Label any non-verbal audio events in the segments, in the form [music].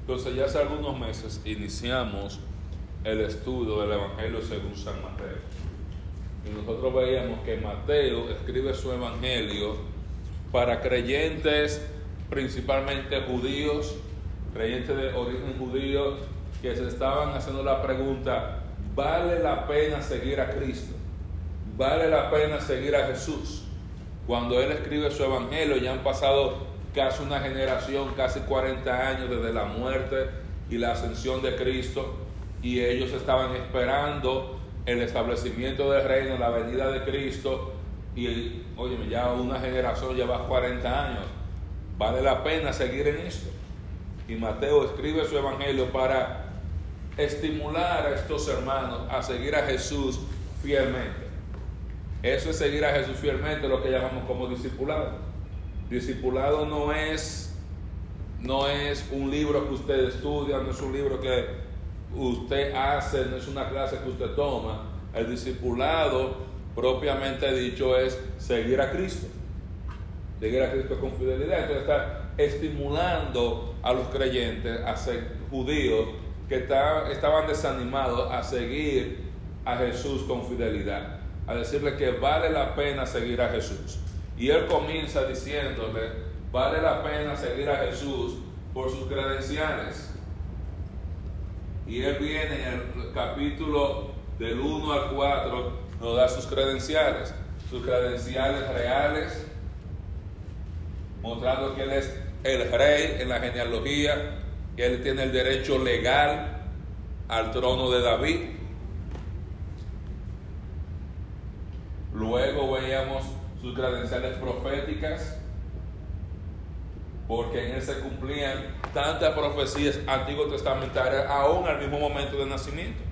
Entonces ya hace algunos meses iniciamos el estudio del Evangelio según San Mateo. Y nosotros veíamos que Mateo escribe su Evangelio para creyentes principalmente judíos, creyentes de origen judío, que se estaban haciendo la pregunta, ¿vale la pena seguir a Cristo? ¿Vale la pena seguir a Jesús? Cuando él escribe su evangelio, ya han pasado casi una generación, casi 40 años desde la muerte y la ascensión de Cristo, y ellos estaban esperando el establecimiento del reino, la venida de Cristo, y oye, ya una generación lleva 40 años. Vale la pena seguir en esto. Y Mateo escribe su evangelio para estimular a estos hermanos a seguir a Jesús fielmente. Eso es seguir a Jesús fielmente, lo que llamamos como discipulado. Discipulado no es, no es un libro que usted estudia, no es un libro que usted hace, no es una clase que usted toma. El discipulado, propiamente dicho, es seguir a Cristo. Seguir a Cristo con fidelidad. Entonces está estimulando a los creyentes, a ser judíos, que estaban desanimados a seguir a Jesús con fidelidad, a decirle que vale la pena seguir a Jesús. Y él comienza diciéndole, vale la pena seguir a Jesús por sus credenciales. Y él viene en el capítulo del 1 al 4, nos da sus credenciales, sus credenciales reales, mostrando que él es el rey en la genealogía, que él tiene el derecho legal al trono de David. Luego veíamos sus credenciales proféticas, porque en él se cumplían tantas profecías antiguos testamentarias aún al mismo momento de nacimiento.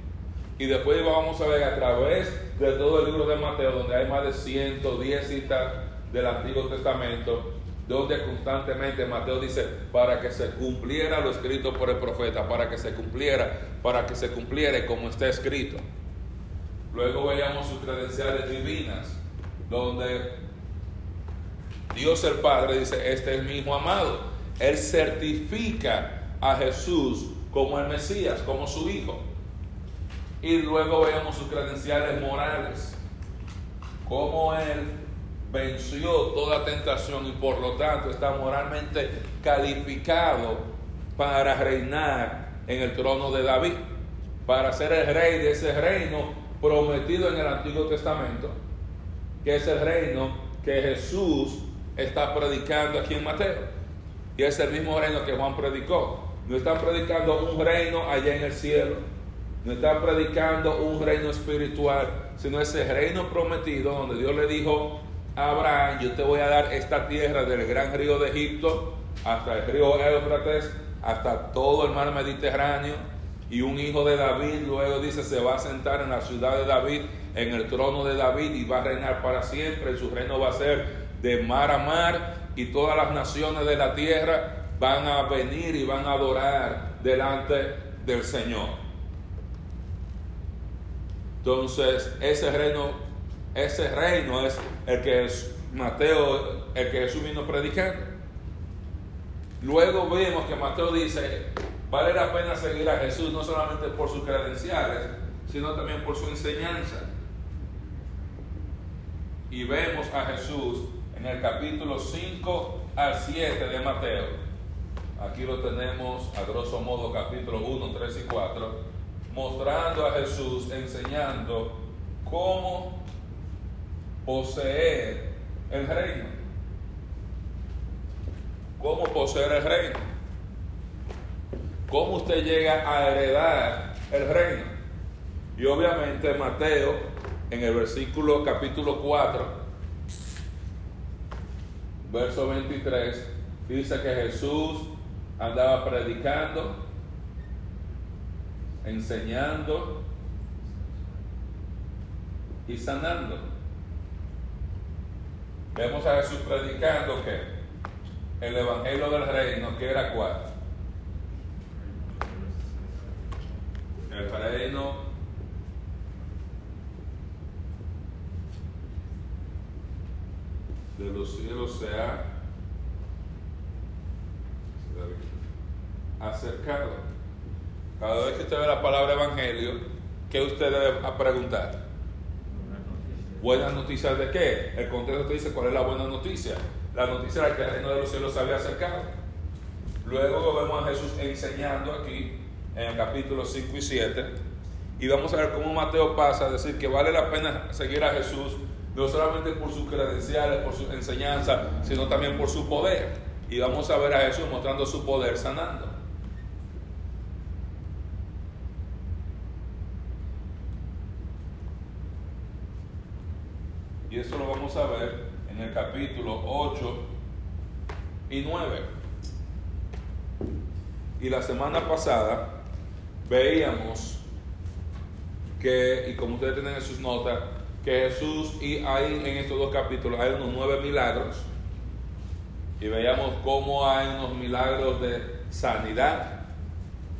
Y después vamos a ver a través de todo el libro de Mateo, donde hay más de 110 citas del Antiguo Testamento, donde constantemente Mateo dice, para que se cumpliera lo escrito por el profeta, para que se cumpliera, para que se cumpliera como está escrito. Luego veíamos sus credenciales divinas, donde Dios el Padre dice, este es mi Hijo amado. Él certifica a Jesús como el Mesías, como su Hijo. Y luego veíamos sus credenciales morales, como Él venció toda tentación y por lo tanto está moralmente calificado para reinar en el trono de David, para ser el rey de ese reino prometido en el Antiguo Testamento, que es el reino que Jesús está predicando aquí en Mateo. Y es el mismo reino que Juan predicó. No están predicando un reino allá en el cielo, no están predicando un reino espiritual, sino ese reino prometido donde Dios le dijo Abraham, yo te voy a dar esta tierra del gran río de Egipto hasta el río Éufrates, hasta todo el mar Mediterráneo. Y un hijo de David, luego dice, se va a sentar en la ciudad de David, en el trono de David, y va a reinar para siempre. su reino va a ser de mar a mar, y todas las naciones de la tierra van a venir y van a adorar delante del Señor. Entonces, ese reino ese reino es el que Mateo, el que Jesús vino predicando. Luego vemos que Mateo dice, vale la pena seguir a Jesús no solamente por sus credenciales, sino también por su enseñanza. Y vemos a Jesús en el capítulo 5 al 7 de Mateo. Aquí lo tenemos a grosso modo capítulo 1, 3 y 4, mostrando a Jesús enseñando cómo poseer el reino. ¿Cómo poseer el reino? ¿Cómo usted llega a heredar el reino? Y obviamente Mateo, en el versículo capítulo 4, verso 23, dice que Jesús andaba predicando, enseñando y sanando. Vemos a Jesús predicando que el Evangelio del Reino, que era cuál? El reino de los cielos sea acercado. Cada vez que usted ve la palabra evangelio, ¿qué usted debe preguntar? ¿Buenas noticias de qué? El contexto te dice cuál es la buena noticia. La noticia era que el reino de los cielos se había acercado. Luego vemos a Jesús enseñando aquí en el capítulo 5 y 7. Y vamos a ver cómo Mateo pasa a decir que vale la pena seguir a Jesús, no solamente por sus credenciales, por su enseñanza, sino también por su poder. Y vamos a ver a Jesús mostrando su poder sanando. Y eso lo vamos a ver en el capítulo 8 y 9. Y la semana pasada veíamos que, y como ustedes tienen en sus notas, que Jesús, y hay en estos dos capítulos, hay unos nueve milagros. Y veíamos cómo hay unos milagros de sanidad,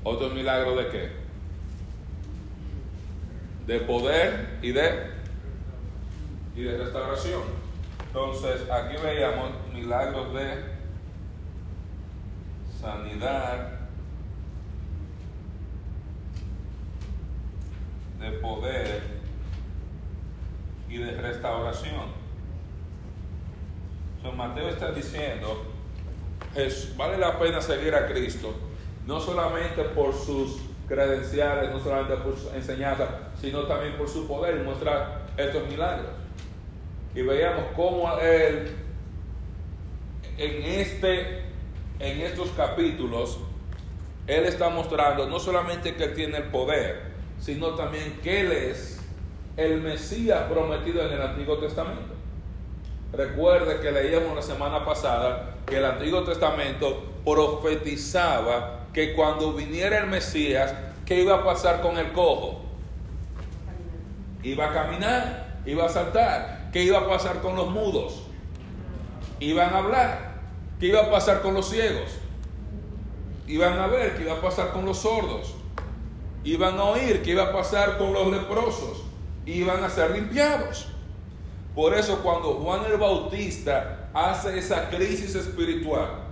otros milagros de qué? De poder y de, y de restauración. Entonces, aquí veíamos milagros de sanidad, de poder y de restauración. Entonces Mateo está diciendo, vale la pena seguir a Cristo, no solamente por sus credenciales, no solamente por su enseñanza, sino también por su poder y muestra estos milagros. Y veíamos cómo Él, en, este, en estos capítulos, Él está mostrando no solamente que tiene el poder, sino también que Él es el Mesías prometido en el Antiguo Testamento. Recuerde que leíamos la semana pasada que el Antiguo Testamento profetizaba que cuando viniera el Mesías, ¿qué iba a pasar con el cojo? Iba a caminar, iba a saltar. ¿Qué iba a pasar con los mudos? Iban a hablar. ¿Qué iba a pasar con los ciegos? Iban a ver. ¿Qué iba a pasar con los sordos? Iban a oír. ¿Qué iba a pasar con los leprosos? Iban a ser limpiados. Por eso cuando Juan el Bautista hace esa crisis espiritual,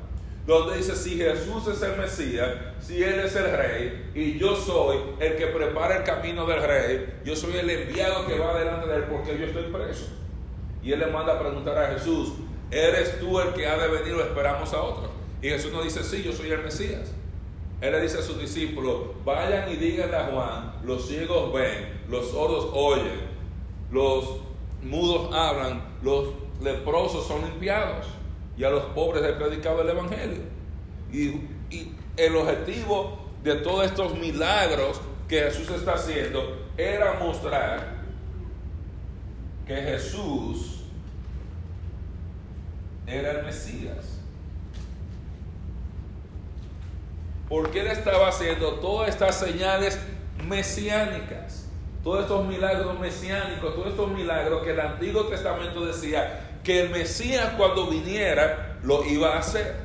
donde dice, si Jesús es el Mesías, si Él es el Rey, y yo soy el que prepara el camino del Rey, yo soy el enviado que va delante de Él porque yo estoy preso. Y Él le manda a preguntar a Jesús, ¿eres tú el que ha de venir o esperamos a otro? Y Jesús nos dice, sí, yo soy el Mesías. Él le dice a sus discípulos, vayan y díganle a Juan, los ciegos ven, los sordos oyen, los mudos hablan, los leprosos son limpiados y a los pobres he predicado el Evangelio. Y, y, el objetivo de todos estos milagros que Jesús está haciendo era mostrar que Jesús era el Mesías. Porque él estaba haciendo todas estas señales mesiánicas, todos estos milagros mesiánicos, todos estos milagros que el Antiguo Testamento decía que el Mesías cuando viniera lo iba a hacer.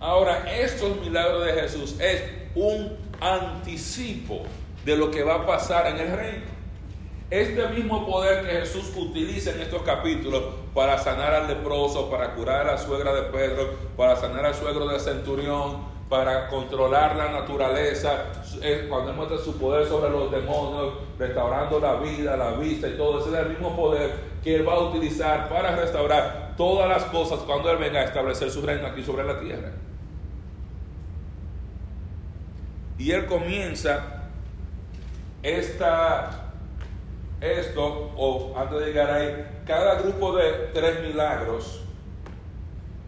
Ahora, estos milagros de Jesús es un anticipo de lo que va a pasar en el reino. Este mismo poder que Jesús utiliza en estos capítulos para sanar al leproso, para curar a la suegra de Pedro, para sanar al suegro del centurión, para controlar la naturaleza, cuando él muestra su poder sobre los demonios, restaurando la vida, la vista y todo, ese es el mismo poder que él va a utilizar para restaurar todas las cosas cuando él venga a establecer su reino aquí sobre la tierra. Y él comienza esta, esto, o antes de llegar ahí, cada grupo de tres milagros,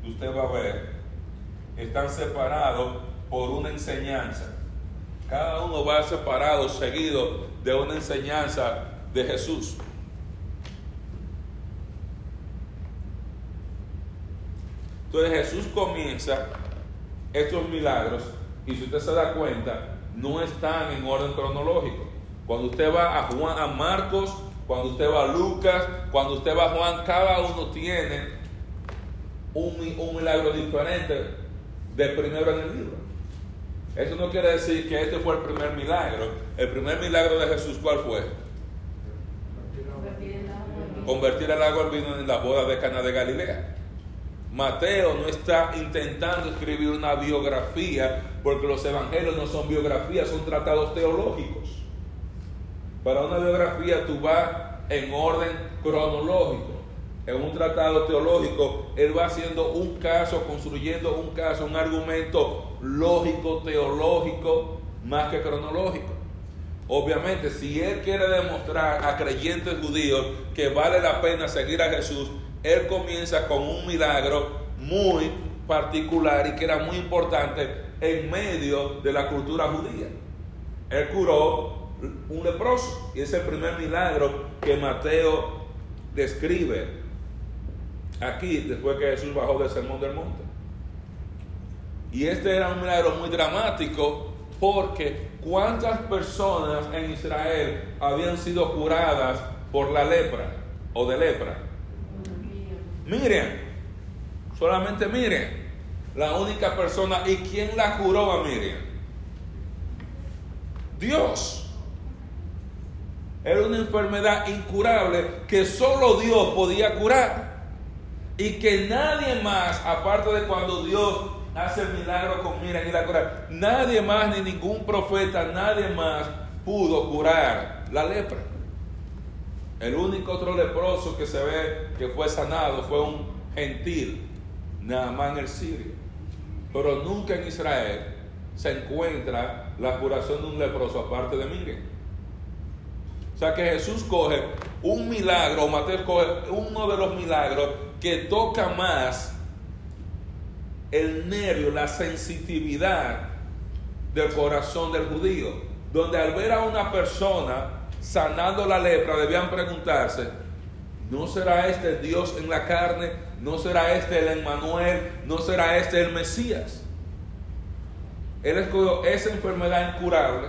usted va a ver, están separados por una enseñanza. Cada uno va separado, seguido de una enseñanza de Jesús. Entonces Jesús comienza estos milagros y si usted se da cuenta, no están en orden cronológico. Cuando usted va a Juan, a Marcos, cuando usted va a Lucas, cuando usted va a Juan, cada uno tiene un, un milagro diferente del primero en el libro. Eso no quiere decir que este fue el primer milagro. El primer milagro de Jesús, ¿cuál fue? Convertir el agua en vino en la boda de Cana de Galilea. Mateo no está intentando escribir una biografía, porque los evangelios no son biografías, son tratados teológicos. Para una biografía tú vas en orden cronológico. En un tratado teológico, él va haciendo un caso, construyendo un caso, un argumento lógico, teológico, más que cronológico. Obviamente, si él quiere demostrar a creyentes judíos que vale la pena seguir a Jesús, él comienza con un milagro muy particular y que era muy importante en medio de la cultura judía. Él curó un leproso y es el primer milagro que Mateo describe aquí después que Jesús bajó del sermón del monte. Y este era un milagro muy dramático porque ¿cuántas personas en Israel habían sido curadas por la lepra o de lepra? Miriam, solamente Miriam, la única persona. ¿Y quién la curó a Miriam? Dios. Era una enfermedad incurable que solo Dios podía curar. Y que nadie más, aparte de cuando Dios hace el milagro con Miriam y la cura, nadie más, ni ningún profeta, nadie más pudo curar la lepra. El único otro leproso que se ve que fue sanado fue un gentil, Naamán el sirio. Pero nunca en Israel se encuentra la curación de un leproso aparte de Miriam. O sea que Jesús coge un milagro, Mateo coge uno de los milagros que toca más el nervio, la sensitividad del corazón del judío, donde al ver a una persona sanando la lepra, debían preguntarse, ¿no será este Dios en la carne? ¿No será este el Emmanuel? ¿No será este el Mesías? Él escogió esa enfermedad incurable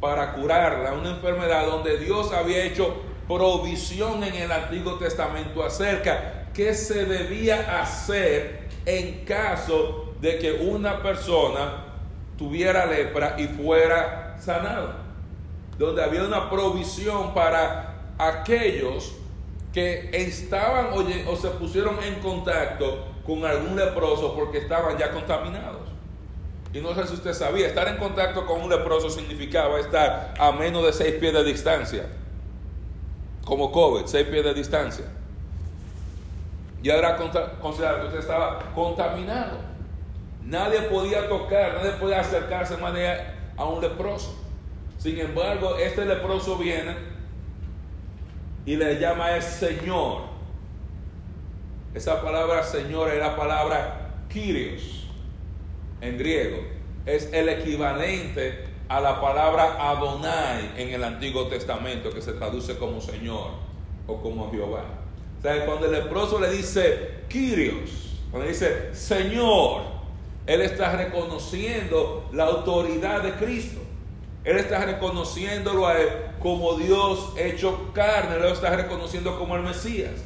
para curarla, una enfermedad donde Dios había hecho provisión en el Antiguo Testamento acerca qué se debía hacer en caso de que una persona tuviera lepra y fuera sanado donde había una provisión para aquellos que estaban o, se pusieron en contacto con algún leproso porque estaban ya contaminados. Y no sé si usted sabía, estar en contacto con un leproso significaba estar a menos de seis pies de distancia, como COVID, seis pies de distancia. Y era considerado que usted estaba contaminado. Nadie podía tocar, nadie podía acercarse más a un leproso. Sin embargo, este leproso viene y le llama el Señor. Esa palabra Señor es la palabra Kyrios en griego. Es el equivalente a la palabra Adonai en el Antiguo Testamento, que se traduce como Señor o como Jehová. O sea, cuando el leproso le dice Kyrios, cuando dice Señor, él está reconociendo la autoridad de Cristo. Él está reconociéndolo a Él como Dios hecho carne, Él lo está reconociendo como el Mesías.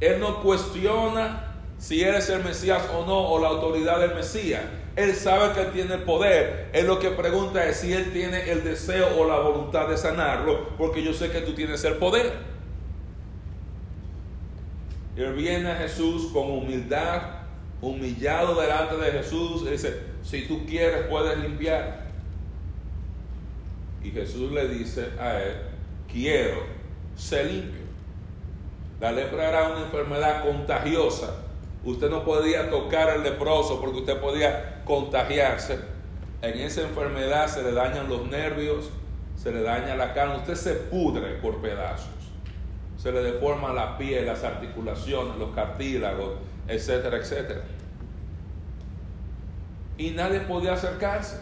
Él no cuestiona si Él es el Mesías o no, o la autoridad del Mesías. Él sabe que tiene el poder. Él lo que pregunta es si Él tiene el deseo o la voluntad de sanarlo, porque yo sé que tú tienes el poder. Él viene a Jesús con humildad, humillado delante de Jesús. Y dice, si tú quieres puedes limpiar. Y Jesús le dice a él, quiero ser limpio. La lepra era una enfermedad contagiosa. Usted no podía tocar al leproso porque usted podía contagiarse. En esa enfermedad se le dañan los nervios, se le daña la carne, usted se pudre por pedazos. Se le deforma la piel, las articulaciones, los cartílagos, etcétera, etcétera. Y nadie podía acercarse.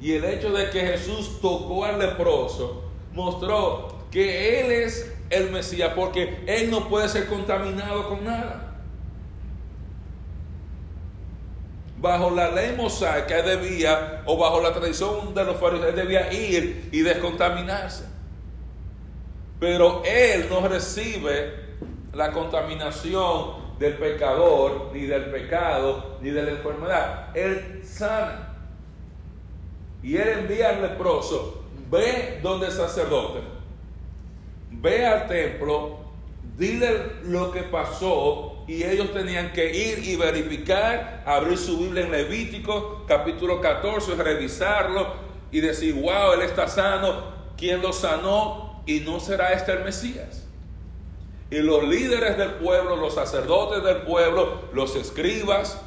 Y el hecho de que Jesús tocó al leproso mostró que Él es el Mesías porque Él no puede ser contaminado con nada. Bajo la ley mosaica debía, o bajo la tradición de los fariseos, debía ir y descontaminarse. Pero Él no recibe la contaminación del pecador, ni del pecado, ni de la enfermedad. Él sana. Y él envía al leproso, ve donde el sacerdote, ve al templo, Dile lo que pasó y ellos tenían que ir y verificar, abrir su Biblia en Levítico capítulo 14, revisarlo y decir, wow, él está sano, ¿quién lo sanó? Y no será este el Mesías. Y los líderes del pueblo, los sacerdotes del pueblo, los escribas,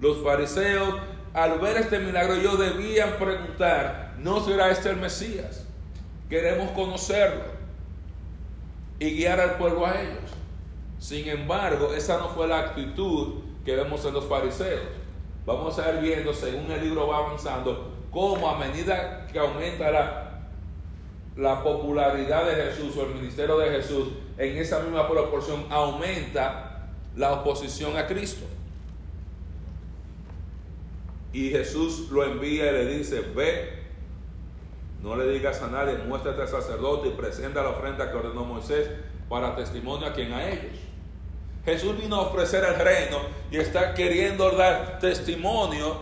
los fariseos, al ver este milagro, ellos debían preguntar, ¿no será este el Mesías? Queremos conocerlo y guiar al pueblo a ellos. Sin embargo, esa no fue la actitud que vemos en los fariseos. Vamos a ir viendo, según el libro va avanzando, cómo a medida que aumenta la, la popularidad de Jesús o el ministerio de Jesús, en esa misma proporción aumenta la oposición a Cristo. Y Jesús lo envía y le dice, ve, no le digas a nadie, muéstrate al sacerdote y presenta la ofrenda que ordenó Moisés para testimonio a quien a ellos. Jesús vino a ofrecer el reino y está queriendo dar testimonio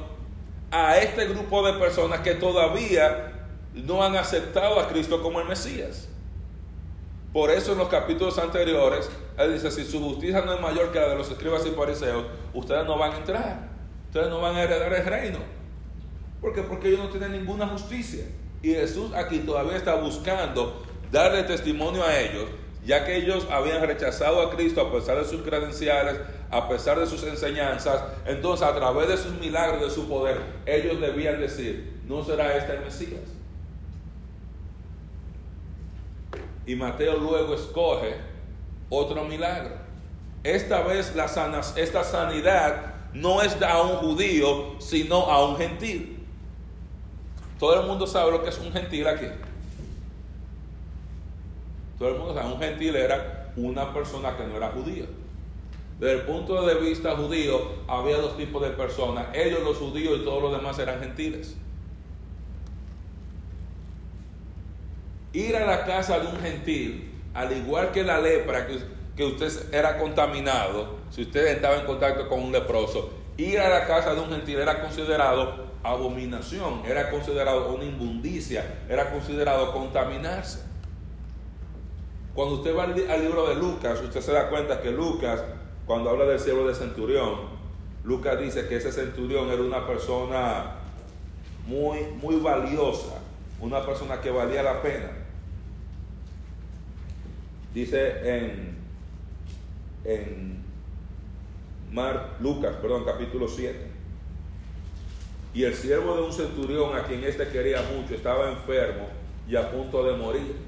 a este grupo de personas que todavía no han aceptado a Cristo como el Mesías. Por eso en los capítulos anteriores, Él dice, si su justicia no es mayor que la de los escribas y fariseos, ustedes no van a entrar, ustedes no van a heredar el reino. ¿Por qué? Porque ellos no tienen ninguna justicia. Y Jesús aquí todavía está buscando darle testimonio a ellos, ya que ellos habían rechazado a Cristo a pesar de sus credenciales, a pesar de sus enseñanzas. Entonces, a través de sus milagros, de su poder, ellos debían decir, no será este el Mesías. Y Mateo luego escoge otro milagro. Esta vez la esta sanidad no es a un judío, sino a un gentil. Todo el mundo sabe lo que es un gentil aquí. Todo el mundo sabe, un gentil era una persona que no era judía. Desde el punto de vista judío, había dos tipos de personas. Ellos los judíos y todos los demás eran gentiles. ir a la casa de un gentil, al igual que la lepra, que, usted era contaminado, si usted estaba en contacto con un leproso, ir a la casa de un gentil era considerado abominación, era considerado una inmundicia, era considerado contaminarse. Cuando usted va al, libro de Lucas, usted se da cuenta que Lucas, cuando habla del siervo de centurión, Lucas dice que ese centurión era una persona muy, muy valiosa, una persona que valía la pena. Dice en, en Mar, Lucas, perdón, capítulo 7. Y el siervo de un centurión a quien éste quería mucho estaba enfermo y a punto de morir.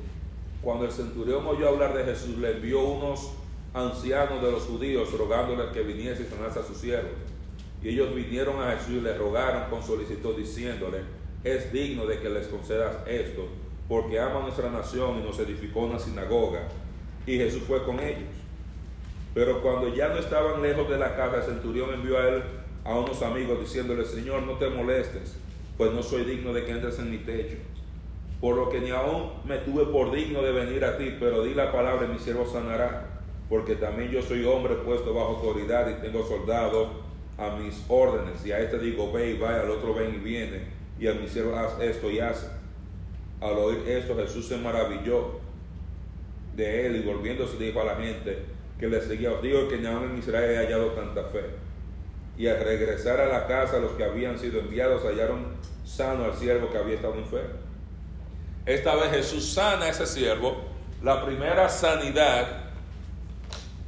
Cuando el centurión oyó hablar de Jesús, le envió unos ancianos de los judíos rogándole que viniese y sanase a su siervo. Y ellos vinieron a Jesús y le rogaron con solicitud diciéndole, es digno de que les concedas esto, porque ama nuestra nación y nos edificó una sinagoga y Jesús fue con ellos. Pero cuando ya no estaban lejos de la casa, el centurión envió a él a unos amigos diciéndole, Señor, no te molestes, pues no soy digno de que entres en mi techo. Por lo que ni aún me tuve por digno de venir a ti, pero di la palabra mi siervo sanará, porque también yo soy hombre puesto bajo autoridad y tengo soldados a mis órdenes. Y a este digo, ve y vaya, al otro ven y viene, y a mi siervo haz esto y hace. Al oír esto, Jesús se maravilló de él y volviéndose dijo a la gente que le seguía, os digo que ni en Israel he hallado tanta fe. Y al regresar a la casa los que habían sido enviados hallaron sano al siervo que había estado enfermo. Esta vez Jesús sana a ese siervo. La primera sanidad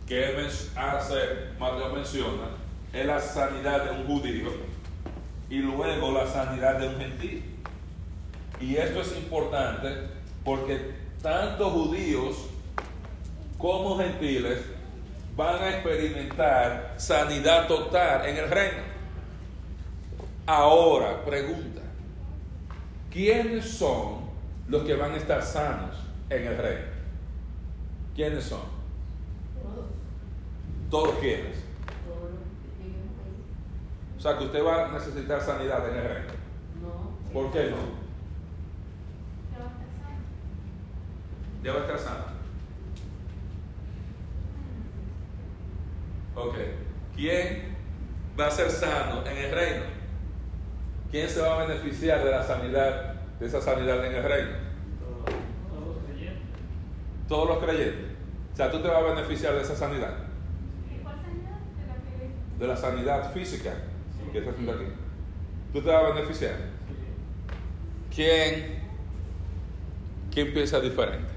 que hace, Mateo menciona, es la sanidad de un judío y luego la sanidad de un gentil. Y esto es importante porque tanto judíos como gentiles van a experimentar sanidad total en el reino. Ahora, pregunta, ¿quiénes son los que van a estar sanos en el reino? ¿Quiénes son? Todos quiénes. O sea que usted va a necesitar sanidad en el reino. No. ¿Por qué no? A estar sano. Ok. ¿Quién va a ser sano en el reino? ¿Quién se va a beneficiar de la sanidad, de esa sanidad en el reino? Todos los creyentes. Todos los creyentes. O sea, tú te vas a beneficiar de esa sanidad. ¿De cuál sanidad? De la sanidad física que está haciendo aquí. Tú te vas a beneficiar. ¿Quién, quién piensa diferente?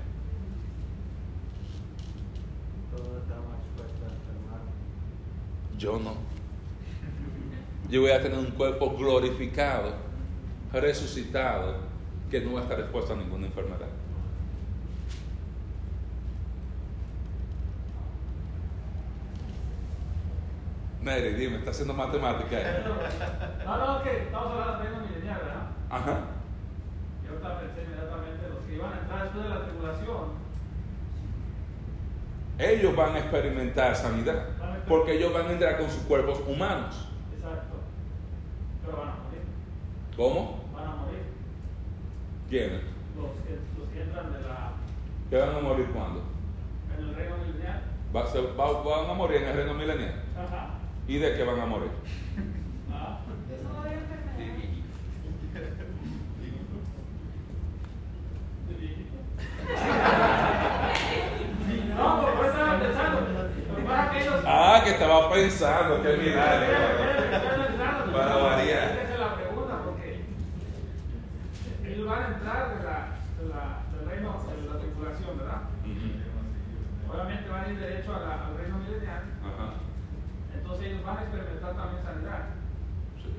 Yo no. Yo voy a tener un cuerpo glorificado, resucitado, que no va a estar expuesto a ninguna enfermedad. Mary, dime, ¿está haciendo matemática? ahí? [laughs] No, no, que estamos hablando de reino milenial, ¿verdad? Ajá. Yo ahorita pensé inmediatamente los que iban a entrar después de la tribulación. Ellos van a experimentar sanidad, porque ellos van a entrar con sus cuerpos humanos. Exacto. Pero van a morir. ¿Cómo? ¿Quiénes? Los que, los que entran de la, ¿Que van a morir cuándo? en el reino milenial. Va va- van a morir en el reino milenial. Ajá. ¿Y de qué van a morir? [laughs] Ah. [laughs] Que. Ah, que estaba pensando, mira, milagro. analizando. Para variar. Esa es la pregunta, porque ellos van a entrar de la, de la, del reino, de la tripulación, ¿verdad? Ir derecho a la- al reino milenial, Ajá. entonces ellos van a experimentar también sanidad. Sí.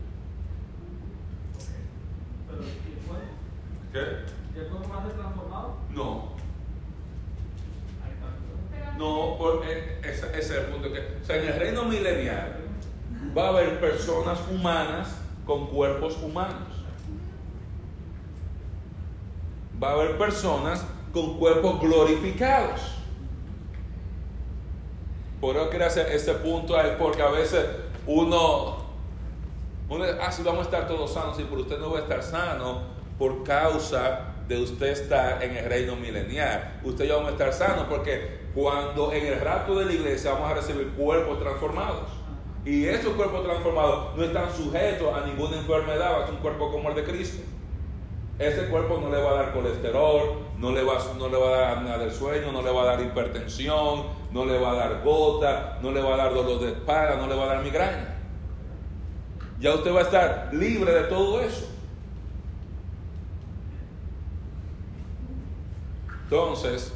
Pero ¿y el cuerpo? ¿Qué? ¿Y el cuerpo va a ser transformado? No. No, porque ese, ese es el punto que. O sea, en el reino milenial va a haber personas humanas con cuerpos humanos. Va a haber personas con cuerpos glorificados. Por eso quería hacer este punto ahí, porque a veces uno, uno ah, sí, vamos a estar todos sanos, sí, pero usted no va a estar sano por causa de usted estar en el reino milenial. Usted y yo vamos a estar sanos porque cuando en el rapto de la iglesia vamos a recibir cuerpos transformados. Y esos cuerpos transformados no están sujetos a ninguna enfermedad, es un cuerpo como el de Cristo. Ese cuerpo no le va a dar colesterol, no le va, no le va a dar nada del sueño, no le va a dar hipertensión, no le va a dar gota, no le va a dar dolor de espalda, no le va a dar migraña. Ya usted va a estar libre de todo eso. Entonces,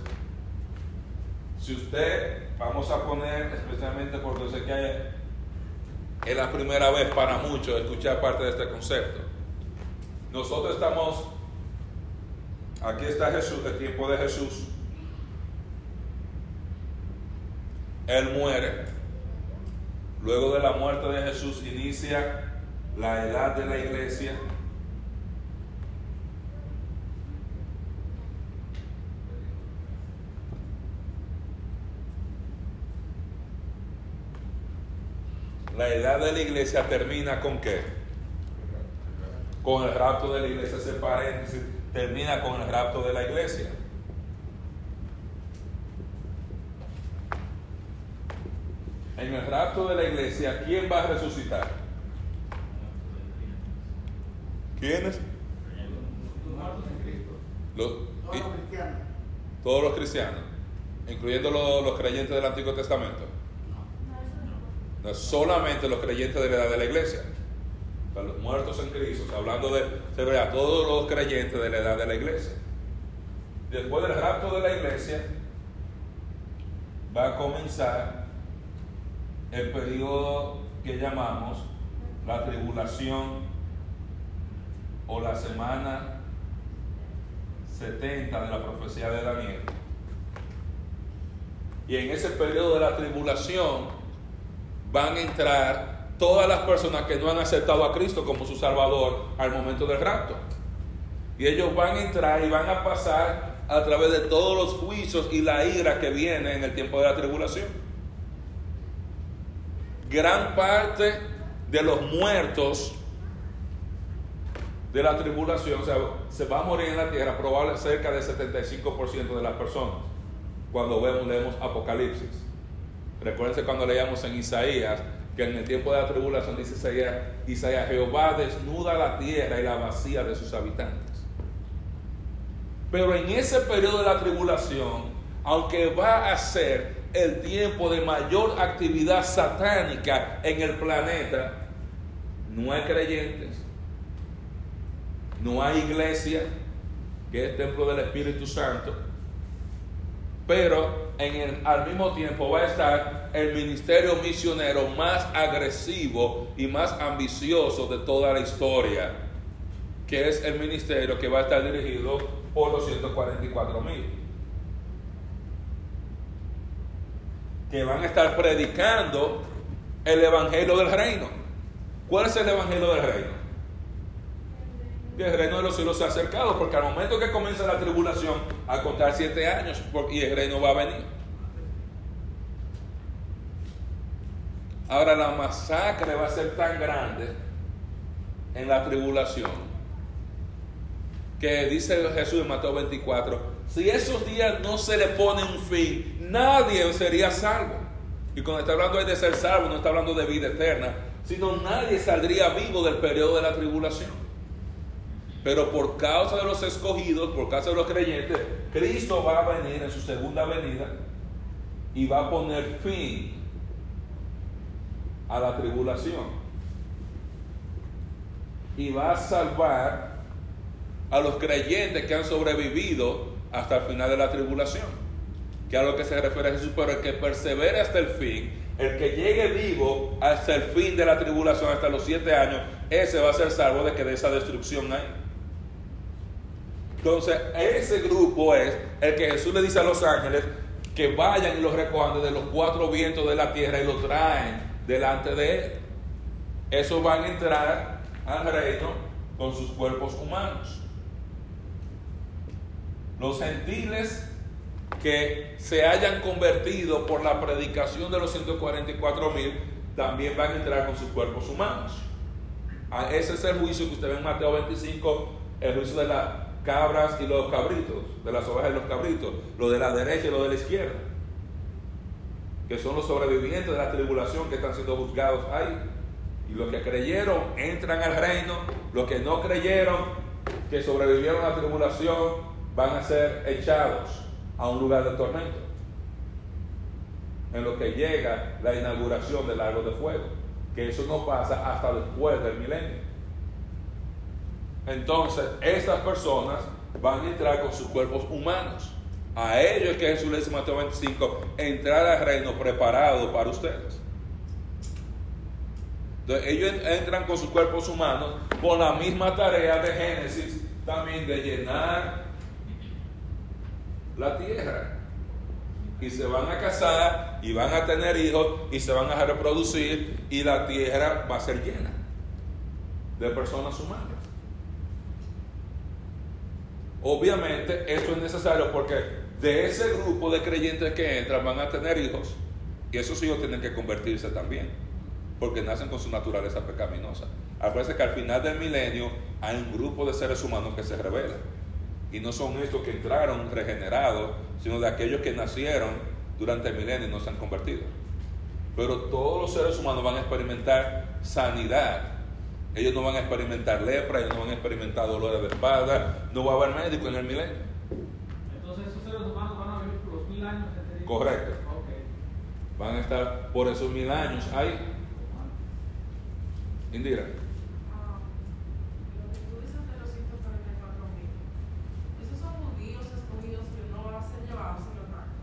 si usted, vamos a poner, especialmente porque sé que es la primera vez para muchos escuchar parte de este concepto. Nosotros estamos, aquí está Jesús, el tiempo de Jesús. Él muere. Luego de la muerte de Jesús inicia la edad de la iglesia. La edad de la iglesia termina con qué? Con el rapto de la iglesia, ese paréntesis, termina con el rapto de la iglesia. En el rapto de la iglesia, ¿quién va a resucitar? ¿Quiénes? Los muertos en Cristo. Los- Todos y- los cristianos. todos los cristianos, incluyendo los, los creyentes del Antiguo Testamento. No, solamente los creyentes de la edad de la iglesia. Los muertos en Cristo, o sea, hablando de, se verá, todos los creyentes de la edad de la iglesia. Después del rapto de la iglesia, va a comenzar el periodo que llamamos la tribulación o la semana 70 de la profecía de Daniel. Y en ese periodo de la tribulación van a entrar todas las personas que no han aceptado a Cristo como su Salvador al momento del rapto. Y ellos van a entrar y van a pasar a través de todos los juicios y la ira que viene en el tiempo de la tribulación. Gran parte de los muertos de la tribulación, o sea, se va a morir en la tierra, probable cerca del 75% de las personas, cuando vemos, leemos Apocalipsis. Recuérdense cuando leíamos en Isaías, que en el tiempo de la tribulación dice Isaías, Isaías, Jehová desnuda la tierra y la vacía de sus habitantes. Pero en ese periodo de la tribulación, aunque va a ser el tiempo de mayor actividad satánica en el planeta, no hay creyentes, no hay iglesia, que es el templo del Espíritu Santo, pero en el- al mismo tiempo va a estar el ministerio misionero más agresivo y más ambicioso de toda la historia, que es el ministerio que va a estar dirigido por los 144 mil, que van a estar predicando el evangelio del reino. ¿Cuál es el evangelio del reino? que el reino de los cielos se ha acercado, porque al momento que comienza la tribulación, a contar siete años, y el reino va a venir. Ahora la masacre va a ser tan grande en la tribulación, que dice Jesús en Mateo 24, si esos días no se le pone un fin, nadie sería salvo. Y cuando está hablando de ser salvo, no está hablando de vida eterna, sino nadie saldría vivo del periodo de la tribulación. Pero por causa de los escogidos, por causa de los creyentes, Cristo va a venir en su segunda venida y va a poner fin a la tribulación. Y va a salvar a los creyentes que han sobrevivido hasta el final de la tribulación. Que a lo que se refiere a Jesús, pero el que persevere hasta el fin, el que llegue vivo hasta el fin de la tribulación, hasta los siete años, ese va a ser salvo de que de esa destrucción hay. Entonces, ese grupo es el que Jesús le dice a los ángeles que vayan y los recojan de los cuatro vientos de la tierra y los traen delante de él. Esos van a entrar al reino con sus cuerpos humanos. Los gentiles que se hayan convertido por la predicación de los 144 mil también van a entrar con sus cuerpos humanos. Ah, Ese es el juicio que usted ve en Mateo 25, el juicio de las cabras y los cabritos, de las ovejas y los cabritos, lo de la derecha y lo de la izquierda, que son los sobrevivientes de la tribulación que están siendo juzgados ahí. Y los que creyeron entran al reino, los que no creyeron, que sobrevivieron a la tribulación, van a ser echados a un lugar de tormento, en lo que llega la inauguración del lago de fuego, que eso no pasa hasta después del milenio. Entonces, estas personas van a entrar con sus cuerpos humanos. A ellos que Jesús le dice Mateo 25, entrar al reino preparado para ustedes. Entonces, ellos entran con sus cuerpos humanos con la misma tarea de Génesis, también de llenar la tierra. Y se van a casar y van a tener hijos y se van a reproducir y la tierra va a ser llena de personas humanas. Obviamente esto es necesario porque de ese grupo de creyentes que entran van a tener hijos y esos hijos tienen que convertirse también porque nacen con su naturaleza pecaminosa. Acuérdense que al final del milenio hay un grupo de seres humanos que se rebelan y no son estos que entraron regenerados, sino de aquellos que nacieron durante el milenio y no se han convertido. Pero todos los seres humanos van a experimentar sanidad. Ellos no van a experimentar lepra, ellos no van a experimentar dolores de espalda, no va a haber médico en el milenio. Entonces esos seres humanos van a vivir por los mil años. que. Correcto. Van a estar por esos mil años ahí. Indira. Ah, lo que tú dices de los 144.000, esos son judíos escogidos que no van a ser llevados a los rangos.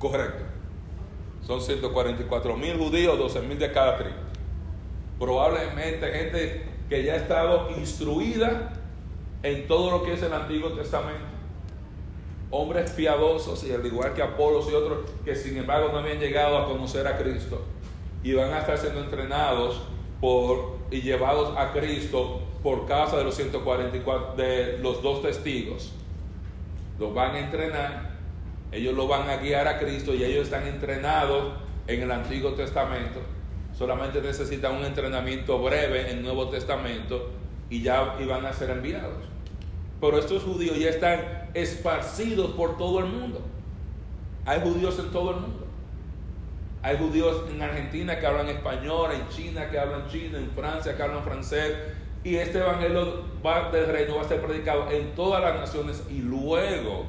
Correcto. Son 144 mil judíos, 12 mil de cada tribu. Probablemente gente que ya ha estado instruida en todo lo que es el Antiguo Testamento. Hombres piadosos, y al igual que Apolos y otros, que sin embargo no habían llegado a conocer a Cristo. Y van a estar siendo entrenados por, y llevados a Cristo por causa de los 144, de los dos testigos. Los van a entrenar ellos lo van a guiar a Cristo y ellos están entrenados en el Antiguo Testamento. Solamente necesitan un entrenamiento breve en el Nuevo Testamento y ya iban a ser enviados. Pero estos judíos ya están esparcidos por todo el mundo. Hay judíos en todo el mundo. Hay judíos en Argentina que hablan español, en China que hablan chino, en Francia que hablan francés. Y este evangelio va- del reino va a ser predicado en todas las naciones y luego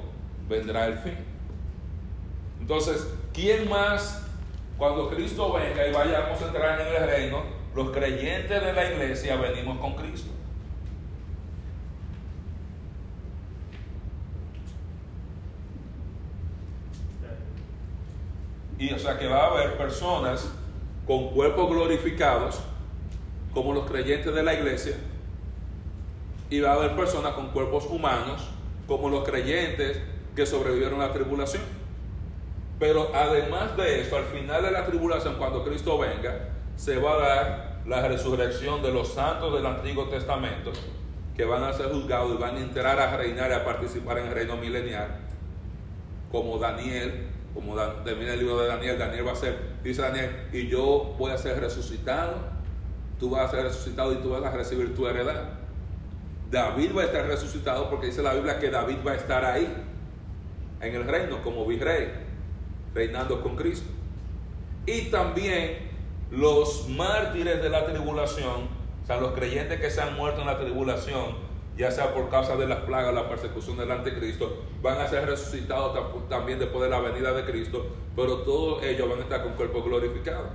vendrá el fin. Entonces, ¿quién más cuando Cristo venga y vayamos a entrar en el reino? Los creyentes de la iglesia venimos con Cristo. Y o sea que va a haber personas con cuerpos glorificados, como los creyentes de la iglesia, y va a haber personas con cuerpos humanos, como los creyentes que sobrevivieron a la tribulación. Pero además de eso, al final de la tribulación, cuando Cristo venga, se va a dar la resurrección de los santos del Antiguo Testamento, que van a ser juzgados y van a entrar a reinar y a participar en el reino milenial, como Daniel, como Dan- termina el libro de Daniel, Daniel va a ser, dice Daniel, y yo voy a ser resucitado, tú vas a ser resucitado y tú vas a recibir tu heredad. David va a estar resucitado porque dice la Biblia que David va a estar ahí, en el reino, como virrey, reinando con Cristo. Y también los mártires de la tribulación, o sea, los creyentes que se han muerto en la tribulación, ya sea por causa de las plagas, la persecución del anticristo, van a ser resucitados tam- también después de la venida de Cristo, pero todos ellos van a estar con cuerpos glorificados.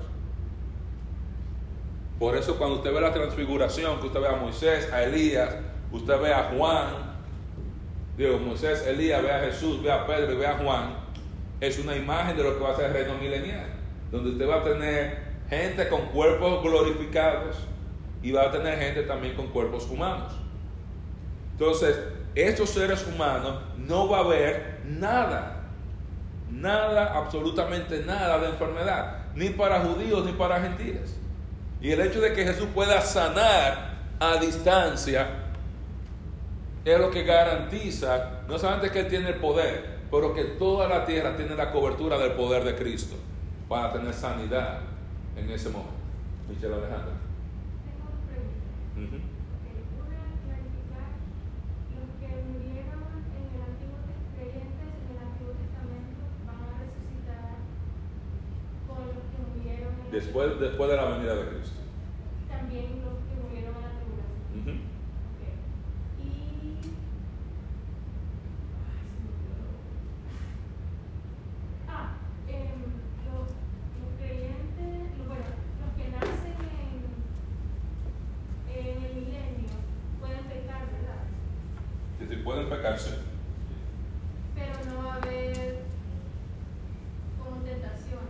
Por eso cuando usted ve la transfiguración, que usted ve a Moisés, a Elías, usted ve a Juan, digo, Moisés, Elías, ve a Jesús, ve a Pedro y ve a Juan, es una imagen de lo que va a ser el reino milenial, donde usted va a tener gente con cuerpos glorificados y va a tener gente también con cuerpos humanos. Entonces, estos seres humanos no va a haber nada, nada, absolutamente nada de enfermedad, ni para judíos ni para gentiles. Y el hecho de que Jesús pueda sanar a distancia es lo que garantiza no solamente que Él tiene el poder, pero que toda la tierra tiene la cobertura del poder de Cristo para tener sanidad en ese momento. Michelle Alejandra. Tengo dos preguntas. Ujú. Ok, una, clarificar los que murieron en el Antiguo Tes- creyentes en el Antiguo Testamento van a resucitar con los que murieron en el Después, después de la venida de Cristo. también los que murieron en la tribulación. Ujú. Ok. Y ah, em, los, los creyentes, lo- bueno, los que nacen en, en el milenio pueden pecar, ¿verdad? Que si pueden pecarse. Pero no va a haber como tentación.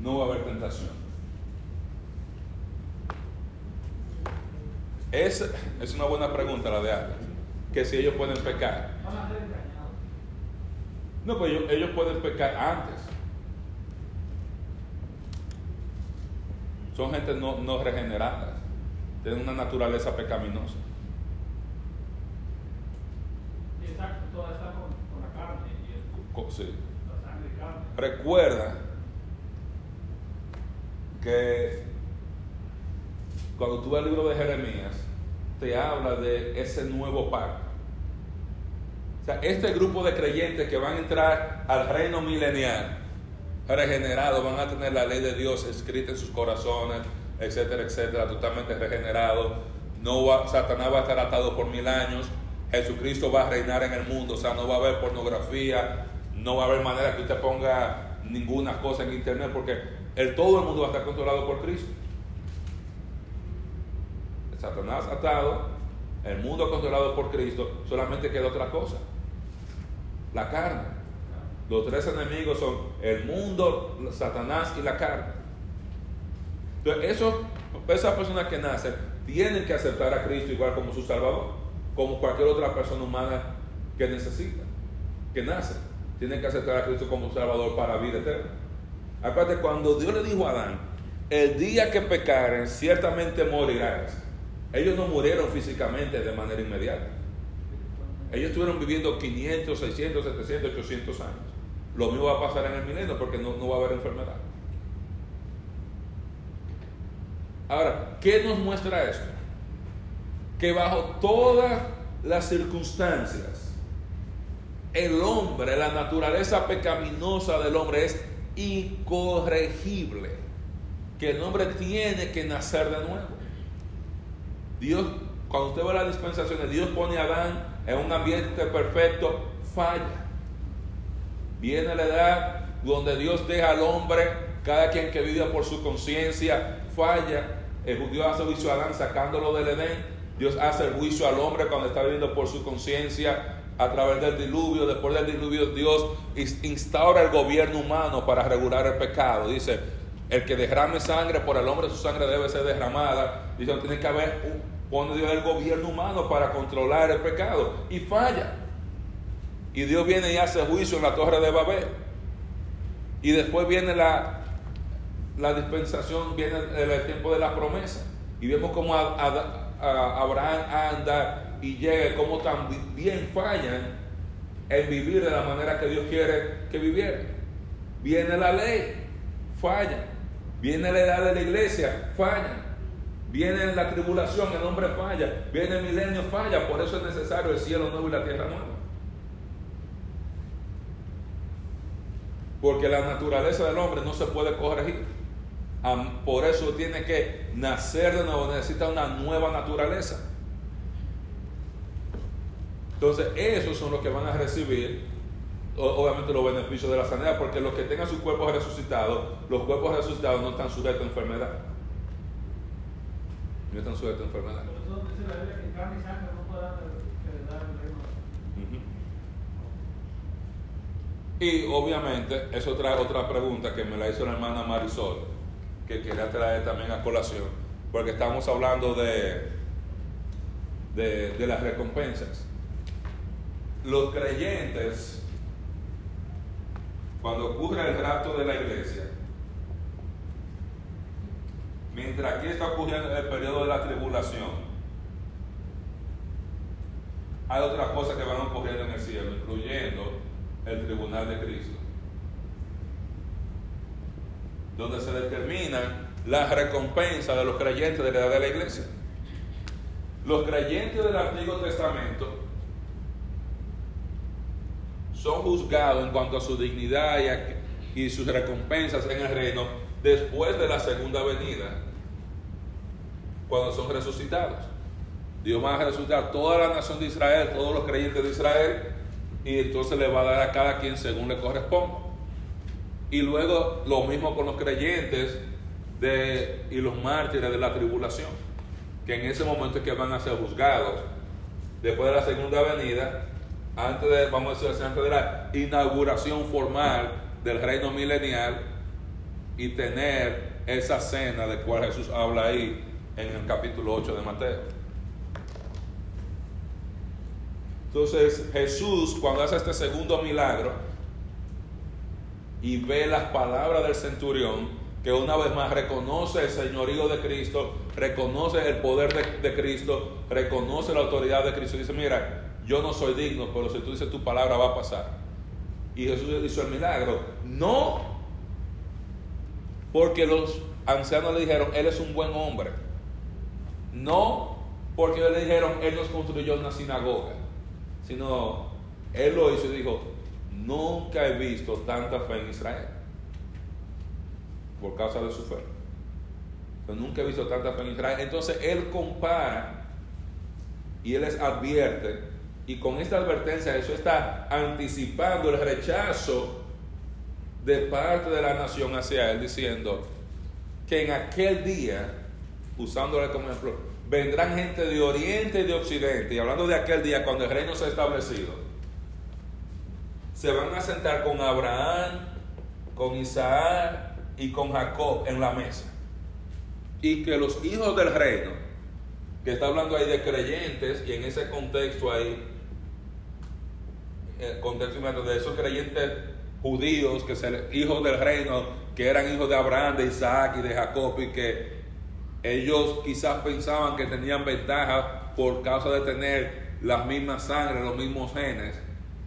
no va a haber tentación. Es, es una buena pregunta la de Alex, que si ellos pueden pecar. No, pues ellos, ellos pueden pecar antes. Son gente no, no regenerada, tienen una naturaleza pecaminosa. Exacto, toda está con, con la carne y el- sí. la sangre y carne. Recuerda que cuando tú ves el libro de Jeremías, habla de ese nuevo pacto. O sea, este grupo de creyentes que van a entrar al reino milenial, regenerados, van a tener la ley de Dios escrita en sus corazones, etcétera, etcétera, totalmente regenerados. No va, Satanás va a estar atado por mil años. Jesucristo va a reinar en el mundo, o sea, no va a haber pornografía, no va a haber manera que usted ponga ninguna cosa en internet, porque el, todo el mundo va a estar controlado por Cristo. Satanás atado, el mundo controlado por Cristo, solamente queda otra cosa, la carne. Los tres enemigos son el mundo, Satanás y la carne. Entonces, esas personas que nacen tienen que aceptar a Cristo igual como su Salvador, como cualquier otra persona humana que necesita, que nace. Tienen que aceptar a Cristo como Salvador para vida eterna. Aparte, cuando Dios le dijo a Adán, el día que pecaren, ciertamente morirás. Ellos no murieron físicamente de manera inmediata. Ellos estuvieron viviendo 500, 600, 700, 800 años. Lo mismo va a pasar en el milenio porque no, no va a haber enfermedad. Ahora, ¿qué nos muestra esto? Que bajo todas las circunstancias, el hombre, la naturaleza pecaminosa del hombre es incorregible. Que el hombre tiene que nacer de nuevo. Dios, cuando usted ve las dispensaciones, Dios pone a Adán en un ambiente perfecto, falla. Viene la edad donde Dios deja al hombre, cada quien que vive por su conciencia, falla. El judío hace juicio a Adán sacándolo del Edén. Dios hace el juicio al hombre cuando está viviendo por su conciencia a través del diluvio. Después del diluvio, Dios instaura el gobierno humano para regular el pecado. Dice: el que derrame sangre por el hombre, su sangre debe ser derramada. Dice: tiene que haber, pone Dios el gobierno humano para controlar el pecado. Y falla. Y Dios viene y hace juicio en la torre de Babel. Y después viene la, la dispensación, viene el, tiempo de la promesa. Y vemos cómo Abraham anda y llega, cómo también fallan en vivir de la manera que Dios quiere que viviera. Viene la ley, falla. Viene la edad de la iglesia, falla. Viene la tribulación, el hombre falla. Viene el milenio, falla. Por eso es necesario el cielo nuevo y la tierra nueva. Porque la naturaleza del hombre no se puede corregir. Por eso tiene que nacer de nuevo, necesita una nueva naturaleza. Entonces, esos son los que van a recibir, obviamente, los beneficios de la sanidad, porque los que tengan sus cuerpos resucitados, los cuerpos resucitados no están sujetos a enfermedad. No están sujetos a enfermedad. Eso y obviamente, es otra, otra pregunta que me la hizo la hermana Marisol, que quería traer también a colación, porque estamos hablando de, de, las recompensas. Los creyentes, cuando ocurre el rapto de la iglesia, mientras aquí está ocurriendo el periodo de la tribulación, hay otras cosas que van ocurriendo en el cielo, incluyendo el tribunal de Cristo, donde se determina la recompensa de los creyentes de la edad de la iglesia. Los creyentes del Antiguo Testamento son juzgados en cuanto a su dignidad y sus recompensas en el reino después de la segunda venida, cuando son resucitados. Dios va a resucitar toda la nación de Israel, todos los creyentes de Israel, y entonces le va a dar a cada quien según le corresponda. Y luego lo mismo con los creyentes de, y los mártires de la tribulación, que en ese momento es que van a ser juzgados. Después de la segunda venida, antes de, vamos a decir, antes de la inauguración formal del reino milenial y tener esa cena de cual Jesús habla ahí en el capítulo 8 de Mateo. Entonces Jesús cuando hace este segundo milagro y ve las palabras del centurión, que una vez más reconoce el señorío de Cristo, reconoce el poder de, Cristo, reconoce la autoridad de Cristo, y dice, mira, yo no soy digno, pero si tú dices tu palabra va a pasar. Y Jesús hizo el milagro. No porque los ancianos le dijeron, Él es un buen hombre. No porque le dijeron, Él nos construyó una sinagoga sino él lo hizo y dijo, nunca he visto tanta fe en Israel por causa de su fe. Pero nunca he visto tanta fe en Israel. Entonces él compara y él les advierte y con esta advertencia eso está anticipando el rechazo de parte de la nación hacia él diciendo que en aquel día, usándole como ejemplo, vendrán gente de oriente y de occidente, y hablando de aquel día cuando el reino se ha establecido, se van a sentar con Abraham, con Isaac y con Jacob en la mesa. Y que los hijos del reino, que está hablando ahí de creyentes, y en ese contexto ahí, el contexto de esos creyentes judíos, que se, hijos del reino, que eran hijos de Abraham, de Isaac y de Jacob, y que ellos quizás pensaban que tenían ventaja por causa de tener las mismas sangre, los mismos genes.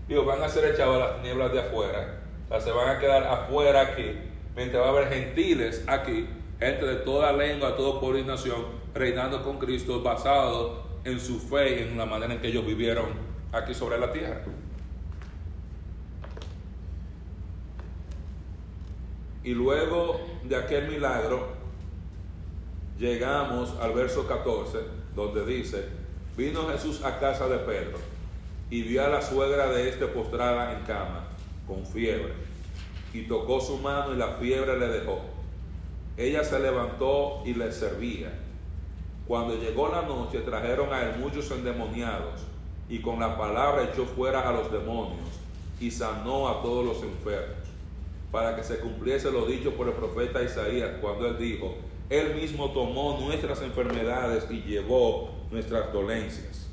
Digo, van a ser echados a las nieblas de afuera. O se van a quedar afuera aquí. Mientras va a haber gentiles aquí, gente de toda lengua, toda pueblo y nación, reinando con Cristo, basado en su fe y en la manera en que ellos vivieron aquí sobre la tierra. Y luego de aquel milagro, llegamos al verso 14, donde dice, vino Jesús a casa de Pedro y vio a la suegra de este postrada en cama, con fiebre. y tocó su mano y la fiebre le dejó. Ella se levantó y le servía. Cuando llegó la noche trajeron a él muchos endemoniados y con la palabra echó fuera a los demonios y sanó a todos los enfermos, para que se cumpliese lo dicho por el profeta Isaías cuando él dijo, él mismo tomó nuestras enfermedades y llevó nuestras dolencias.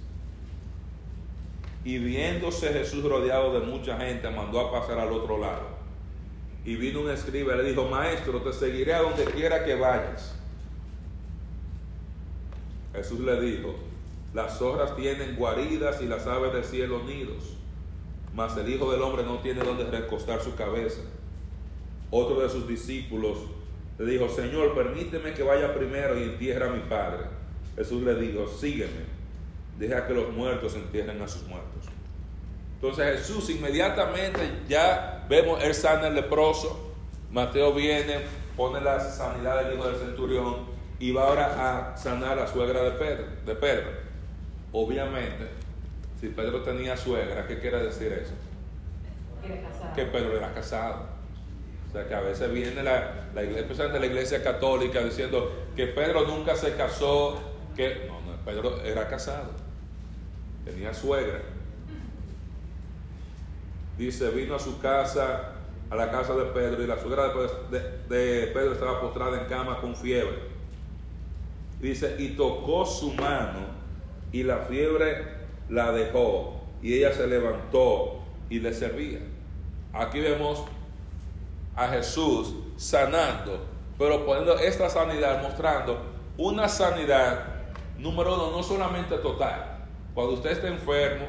Y viéndose Jesús rodeado de mucha gente, mandó a pasar al otro lado. Y vino un escriba y le dijo, maestro, te seguiré a donde quiera que vayas. Jesús le dijo, las zorras tienen guaridas y las aves del cielo nidos, mas el Hijo del Hombre no tiene donde recostar su cabeza. Otro de sus discípulos le dijo, Señor, permíteme que vaya primero y entierre a mi Padre. Jesús le dijo, sígueme, deja que los muertos entierren a sus muertos. Entonces Jesús inmediatamente ya vemos, él sana el leproso, Mateo viene, pone la sanidad del hijo del centurión y va ahora a sanar a la suegra de Pedro, de Pedro. Obviamente, si Pedro tenía suegra, ¿qué quiere decir eso? Que Pedro era casado. Sea que a veces viene la, la iglesia, especialmente la iglesia católica, diciendo que Pedro nunca se casó, que no, no, Pedro era casado, tenía suegra. Dice, vino a su casa, a la casa de Pedro, y la suegra de, de Pedro estaba postrada en cama con fiebre. Dice, y tocó su mano, y la fiebre la dejó, y ella se levantó y le servía. Aquí vemos a Jesús sanando, pero poniendo esta sanidad, mostrando una sanidad, número uno, no solamente total. Cuando usted está enfermo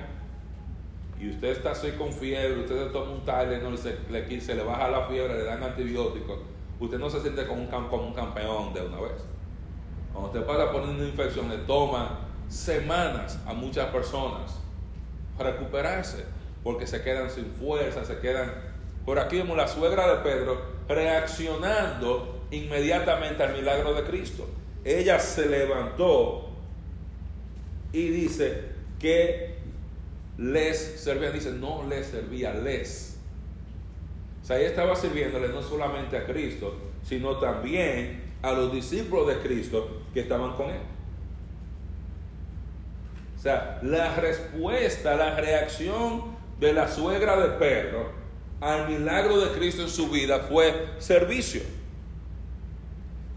y usted está así con fiebre, usted se toma un Tylenol se le, se le baja la fiebre, le dan antibióticos, usted no se siente como un, como un campeón de una vez. Cuando usted pasa por una infección, le toma semanas a muchas personas recuperarse, porque se quedan sin fuerza, se quedan... Por aquí vemos la suegra de Pedro reaccionando inmediatamente al milagro de Cristo. Ella se levantó y dice que les servía, dice, no les servía, les. O sea, ella estaba sirviéndole no solamente a Cristo, sino también a los discípulos de Cristo que estaban con él. O sea, la respuesta, la reacción de la suegra de Pedro al milagro de Cristo en su vida fue servicio,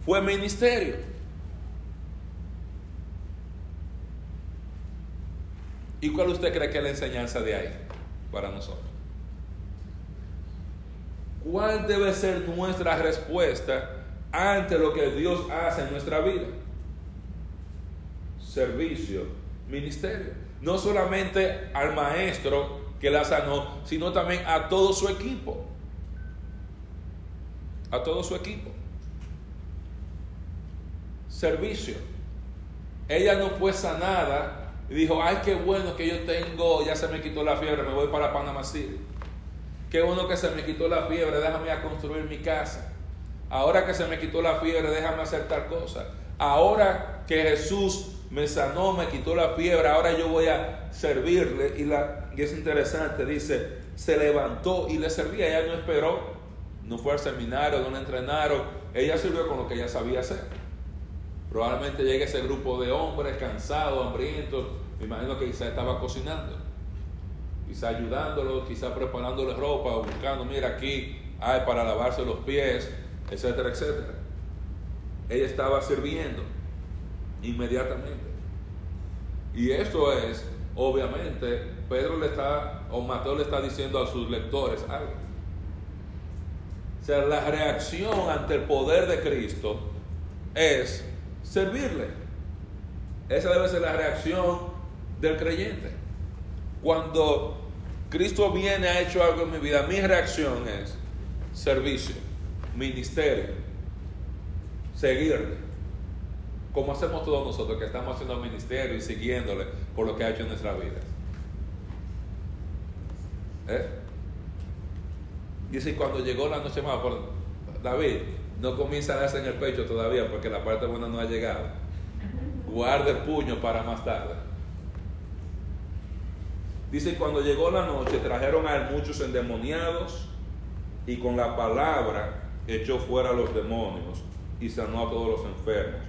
fue ministerio. ¿Y cuál usted cree que es la enseñanza de ahí para nosotros? ¿Cuál debe ser nuestra respuesta ante lo que Dios hace en nuestra vida? Servicio, ministerio. No solamente al maestro que la sanó, sino también a todo su equipo. A todo su equipo. Servicio. Ella no fue sanada y dijo, ay, qué bueno que yo tengo, ya se me quitó la fiebre, me voy para Panamá City. Qué bueno que se me quitó la fiebre, déjame a construir mi casa. Ahora que se me quitó la fiebre, déjame hacer tal cosa. Ahora que Jesús me sanó, me quitó la fiebre, ahora yo voy a servirle. Y, la, y es interesante, dice, se levantó y le servía. Ella no esperó, no fue al seminario, no la entrenaron. Ella sirvió con lo que ella sabía hacer. Probablemente llegue ese grupo de hombres cansados, hambrientos. Me imagino que quizá estaba cocinando, quizá ayudándolo, quizá preparándole ropa, buscando, mira aquí hay para lavarse los pies, etcétera, etcétera. Ella estaba sirviendo inmediatamente. Y esto es, obviamente, Pedro le está, o Mateo le está diciendo a sus lectores algo. O sea, la reacción ante el poder de Cristo es servirle. Esa debe ser la reacción del creyente. Cuando Cristo viene, ha hecho algo en mi vida, mi reacción es servicio, ministerio, seguirle. Como hacemos todos nosotros que estamos haciendo el ministerio y siguiéndole por lo que ha hecho en nuestra vida. ¿Eh? Dice, cuando llegó la noche más, David, no comienza a darse en el pecho todavía porque la parte buena no ha llegado. Guarde el puño para más tarde. Dice, cuando llegó la noche trajeron a él muchos endemoniados y con la palabra echó fuera a los demonios y sanó a todos los enfermos,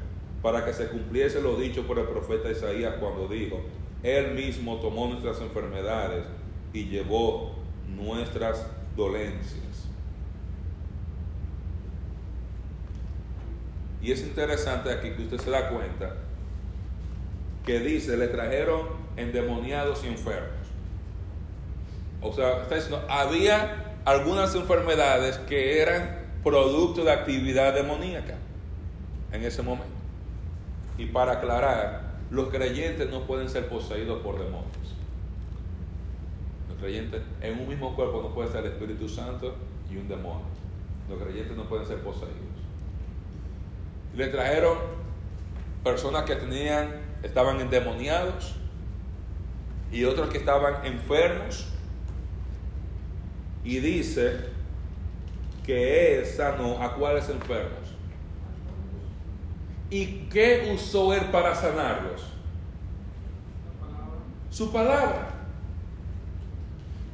para que se cumpliese lo dicho por el profeta Isaías cuando dijo, Él mismo tomó nuestras enfermedades y llevó nuestras dolencias. Y es interesante aquí que usted se da cuenta que dice, le trajeron endemoniados y enfermos. O sea, está diciendo, había algunas enfermedades que eran producto de actividad demoníaca en ese momento. Y para aclarar, los creyentes no pueden ser poseídos por demonios. Los creyentes en un mismo cuerpo no puede ser el Espíritu Santo y un demonio. Los creyentes no pueden ser poseídos. Le trajeron personas que tenían, estaban endemoniados y otros que estaban enfermos. Y dice que él sanó a cuáles enfermos. ¿Y qué usó él para sanarlos? Su palabra.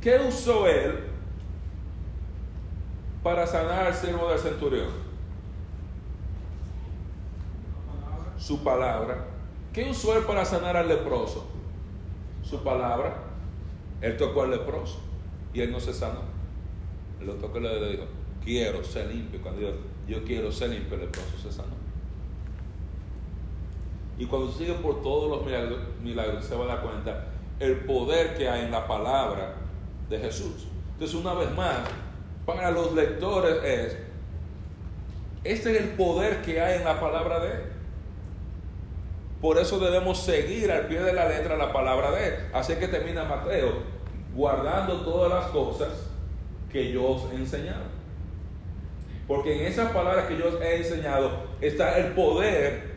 ¿Qué usó él para sanar al siervo del centurión? Su palabra. ¿Qué usó él para sanar al leproso? Su palabra. Él tocó al leproso y él no se sanó. Él lo tocó le dijo, quiero ser limpio. Cuando yo, yo quiero ser limpio, el leproso se sanó. Y cuando sigue por todos los milagros, se va a dar cuenta el poder que hay en la palabra de Jesús. Entonces, una vez más, para los lectores es, este es el poder que hay en la palabra de Él. Por eso debemos seguir al pie de la letra la palabra de Él. Así que termina Mateo, guardando todas las cosas que yo os he enseñado. Porque en esas palabras que yo os he enseñado está el poder,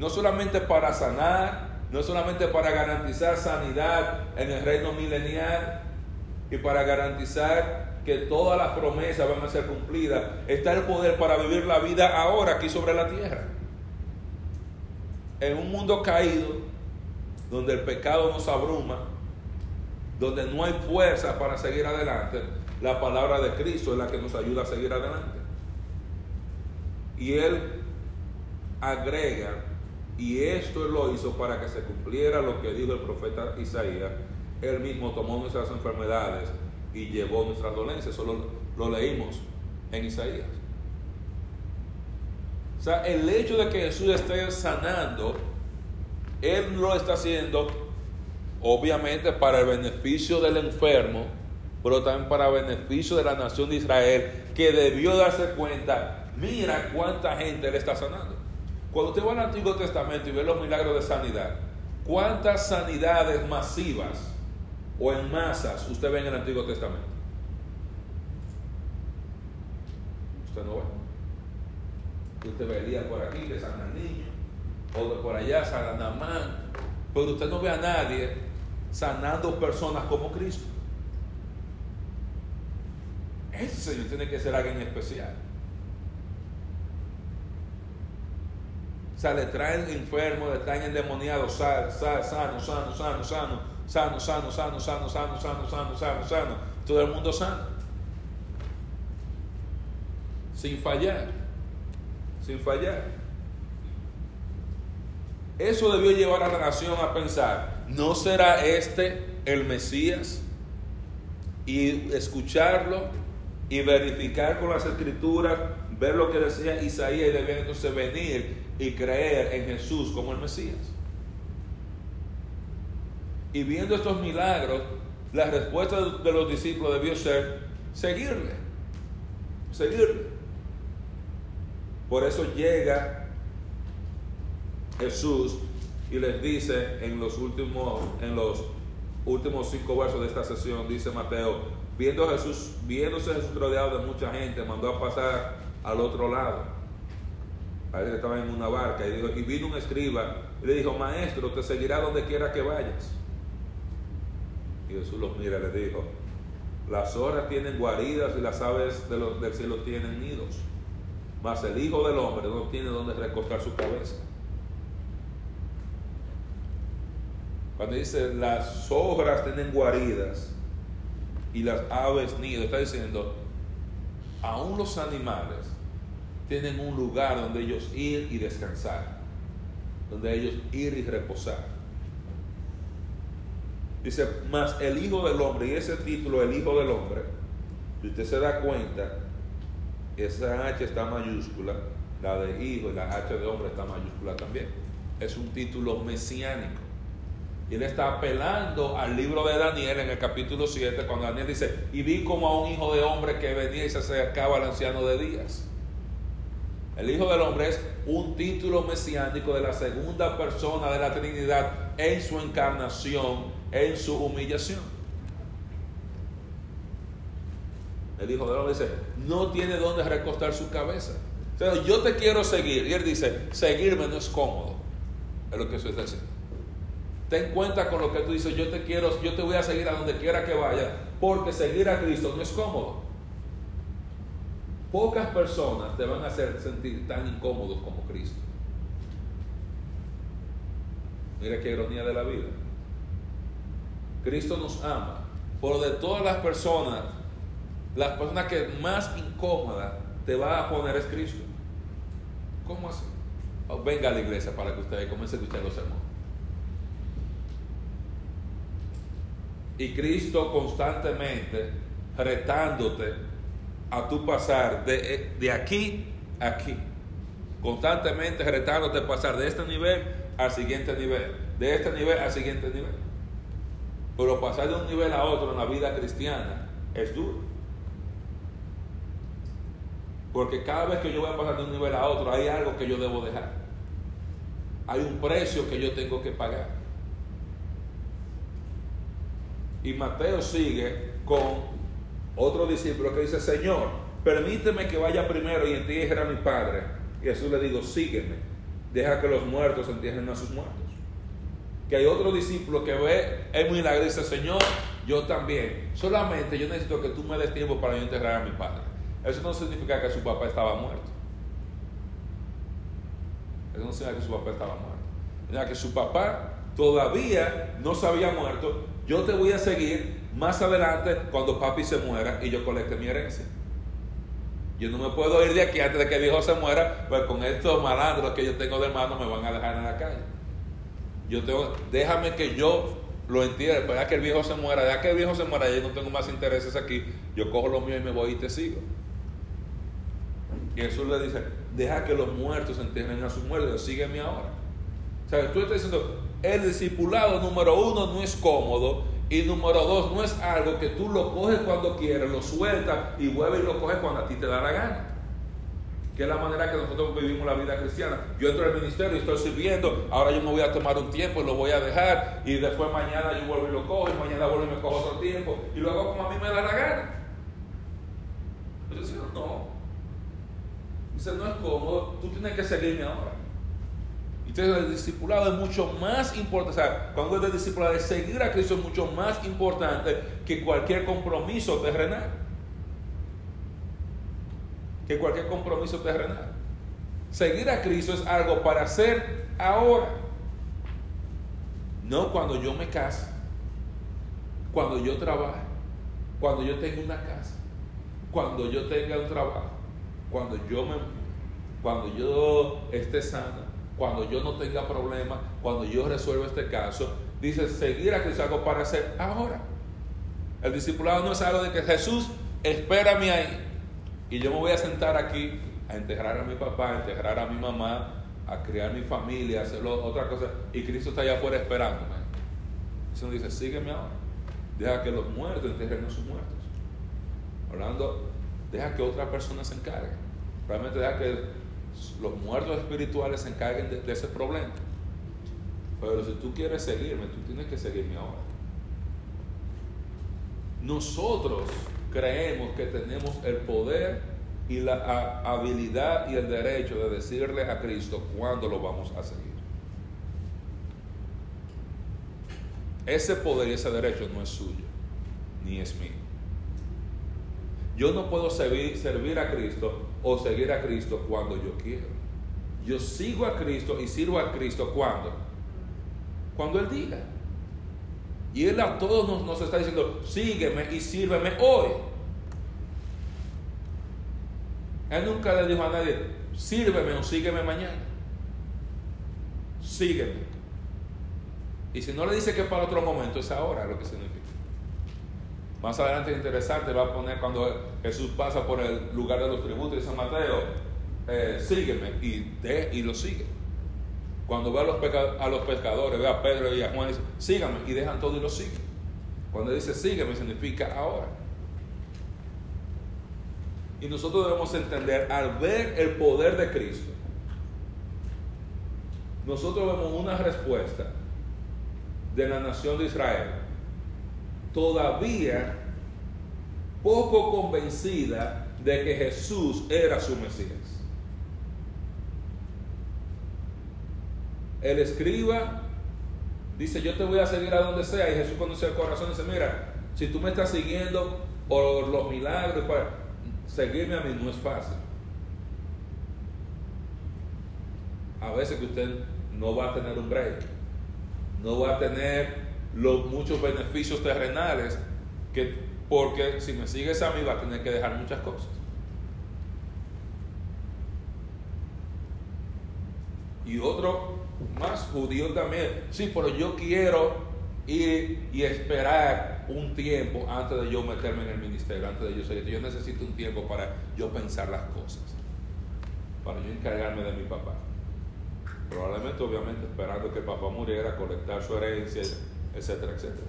no solamente para sanar, no solamente para garantizar sanidad en el reino milenial y para garantizar que todas las promesas van a ser cumplidas, está el poder para vivir la vida ahora aquí sobre la tierra. En un mundo caído, donde el pecado nos abruma, donde no hay fuerza para seguir adelante, la palabra de Cristo es la que nos ayuda a seguir adelante. Y Él agrega, y esto lo hizo para que se cumpliera lo que dijo el profeta Isaías, Él mismo tomó nuestras enfermedades y llevó nuestras dolencias. Eso lo, lo leímos en Isaías. O sea, el hecho de que Jesús esté sanando, Él lo está haciendo obviamente para el beneficio del enfermo, pero también para el beneficio de la nación de Israel, que debió darse cuenta, mira cuánta gente Él está sanando. Cuando usted va al Antiguo Testamento y ve los milagros de sanidad, ¿cuántas sanidades masivas o en masas usted ve en el Antiguo Testamento? Usted no ve. Usted vería por aquí que sanan niños, o por allá sanan a man, pero usted no ve a nadie sanando personas como Cristo. Ese Señor tiene que ser alguien especial. O sea, le traen enfermos, le traen endemoniados, sano, sano, sano, sano, sano, sano, sano, sano, sano, sano, sano, sano, sano, sano, sano. Todo el mundo sano. Sin fallar. Sin fallar. Eso debió llevar a la nación a pensar, ¿no será este el Mesías? Y escucharlo y verificar con las escrituras, ver lo que decía Isaías y debían entonces venir y creer en Jesús como el Mesías. Y viendo estos milagros, la respuesta de los discípulos debió ser seguirle, seguirle. Por eso llega Jesús y les dice en los últimos, en los últimos cinco versos de esta sesión, dice Mateo, viendo Jesús, viéndose Jesús rodeado de mucha gente, mandó a pasar al otro lado. Parece que estaba en una barca y, dijo, y vino un escriba y le dijo, maestro, te seguirá donde quiera que vayas. Y Jesús los mira y le dijo, las horas tienen guaridas y las aves del cielo tienen nidos, mas el Hijo del Hombre no tiene donde recostar su cabeza. Cuando dice las hojas tienen guaridas y las aves nidos, está diciendo aún los animales tienen un lugar donde ellos ir y descansar, donde ellos ir y reposar. Dice, más el Hijo del Hombre, y ese título, el Hijo del Hombre, si usted se da cuenta, esa H está mayúscula, la de Hijo y la H de Hombre está mayúscula también. Es un título mesiánico. Y él está apelando al libro de Daniel en el capítulo 7, cuando Daniel dice, y vi como a un hijo de hombre que venía y se acercaba al anciano de días. El Hijo del Hombre es un título mesiánico de la segunda persona de la Trinidad en su encarnación, en su humillación. El Hijo del Hombre dice, no tiene dónde recostar su cabeza. O sea, yo te quiero seguir. Y él dice, seguirme no es cómodo. Es lo que eso es decir. Ten cuenta con lo que tú dices, yo te quiero, yo te voy a seguir a donde quiera que vaya, porque seguir a Cristo no es cómodo. Pocas personas te van a hacer sentir tan incómodos como Cristo. Mira qué ironía de la vida. Cristo nos ama. Por de todas las personas, la persona que más incómoda te va a poner es Cristo. ¿Cómo así? Oh, venga a la iglesia para que usted comience a escuchar los sermones. Y Cristo constantemente retándote a tu pasar de, de aquí a aquí. Constantemente retándote a pasar de este nivel al siguiente nivel. De este nivel al siguiente nivel. Pero pasar de un nivel a otro en la vida cristiana es duro. Porque cada vez que yo voy a pasar de un nivel a otro hay algo que yo debo dejar. Hay un precio que yo tengo que pagar. Y Mateo sigue con otro discípulo que dice, Señor, permíteme que vaya primero y entierre a mi padre. Y Jesús le digo, sígueme, deja que los muertos entierren a sus muertos. Que hay otro discípulo que ve el milagro y dice, Señor, yo también. Solamente yo necesito que tú me des tiempo para yo enterrar a mi padre. Eso no significa que su papá estaba muerto. Eso no significa que su papá estaba muerto. Significa que su papá todavía no se había muerto. Yo te voy a seguir más adelante cuando papi se muera y yo colecte mi herencia. Yo no me puedo ir de aquí antes de que el viejo se muera, pues con estos malandros que yo tengo de hermano me van a dejar en la calle. Yo tengo, déjame que yo lo entienda, para que el viejo se muera, ya que el viejo se muera, yo no tengo más intereses aquí, yo cojo lo mío y me voy y te sigo. Y Jesús le dice, deja que los muertos entierren a sus muertos, sígueme ahora. O sea, tú estás diciendo, el discipulado número uno no es cómodo y número dos no es algo que tú lo coges cuando quieres, lo sueltas y vuelves y lo coges cuando a ti te da la gana. Que es la manera que nosotros vivimos la vida cristiana. Yo entro al ministerio y estoy sirviendo, ahora yo me voy a tomar un tiempo y lo voy a dejar y después mañana yo vuelvo y lo cojo y mañana vuelvo y me cojo otro tiempo y luego como a mí me da la gana. Pero no, dice, no es cómodo, tú tienes que seguirme ahora. Entonces el discipulado es mucho más importante, o sea, cuando es de discipulado, es seguir a Cristo es mucho más importante que cualquier compromiso terrenal. Que cualquier compromiso terrenal. Seguir a Cristo es algo para hacer ahora. No cuando yo me case, cuando yo trabaje, cuando yo tenga una casa, cuando yo tenga un trabajo, cuando yo me cuando yo esté sano, cuando yo no tenga problemas, cuando yo resuelva este caso, dice seguir a Cristo algo para hacer ahora. El discipulado no es algo de que Jesús, espérame ahí. Y yo me voy a sentar aquí a enterrar a mi papá, a enterrar a mi mamá, a criar mi familia, a hacer otra cosa. Y Cristo está allá afuera esperándome. Entonces dice, sígueme ahora. Deja que los muertos entierren a sus muertos. Hablando, deja que otra persona se encargue. Realmente deja que los muertos espirituales se encarguen de, ese problema. Pero si tú quieres seguirme, tú tienes que seguirme ahora. Nosotros creemos que tenemos el poder y la habilidad y el derecho de decirle a Cristo cuándo lo vamos a seguir. Ese poder y ese derecho no es suyo, ni es mío. Yo no puedo servir, a Cristo o seguir a Cristo cuando yo quiero. Yo sigo a Cristo y sirvo a Cristo cuando? Cuando Él diga. Y Él a todos nos, nos está diciendo, sígueme y sírveme hoy. Él nunca le dijo a nadie, sírveme o sígueme mañana. Sígueme. Y si no le dice que para otro momento, es ahora lo que significa. Más adelante es interesante, va a poner cuando Jesús pasa por el lugar de los tributos de San Mateo, eh, sígueme y, de, y lo sigue. Cuando ve a los, a los pescadores, ve a Pedro y a Juan, dice, síganme y dejan todo y lo siguen. Cuando dice sígueme significa ahora. Y nosotros debemos entender, al ver el poder de Cristo, nosotros vemos una respuesta de la nación de Israel, todavía poco convencida de que Jesús era su Mesías. El escriba dice, yo te voy a seguir a donde sea, y Jesús conoce el corazón y dice, mira, si tú me estás siguiendo por los milagros, seguirme a mí no es fácil. A veces que usted no va a tener un break, no va a tener los muchos beneficios terrenales, que, porque si me sigues a mí va a tener que dejar muchas cosas. Y otro más judío también, sí, pero yo quiero ir y esperar un tiempo antes de yo meterme en el ministerio, antes de yo salir. Yo necesito un tiempo para yo pensar las cosas, para yo encargarme de mi papá. Probablemente, obviamente, esperando que papá muriera, colectar su herencia, etcétera, etcétera.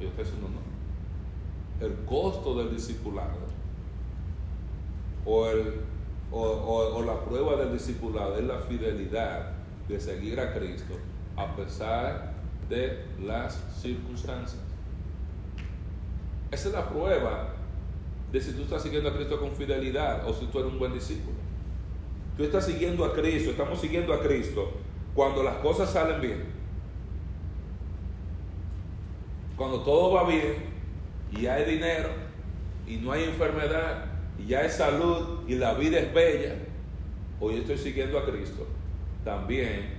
Y usted no, no. El costo del discipulado o, el, o, o la prueba del discipulado es la fidelidad de seguir a Cristo a pesar de las circunstancias. Esa es la prueba de si tú estás siguiendo a Cristo con fidelidad o si tú eres un buen discípulo. Tú estás siguiendo a Cristo, estamos siguiendo a Cristo cuando las cosas salen bien. Cuando todo va bien y hay dinero y no hay enfermedad y ya hay salud y la vida es bella, hoy estoy siguiendo a Cristo. También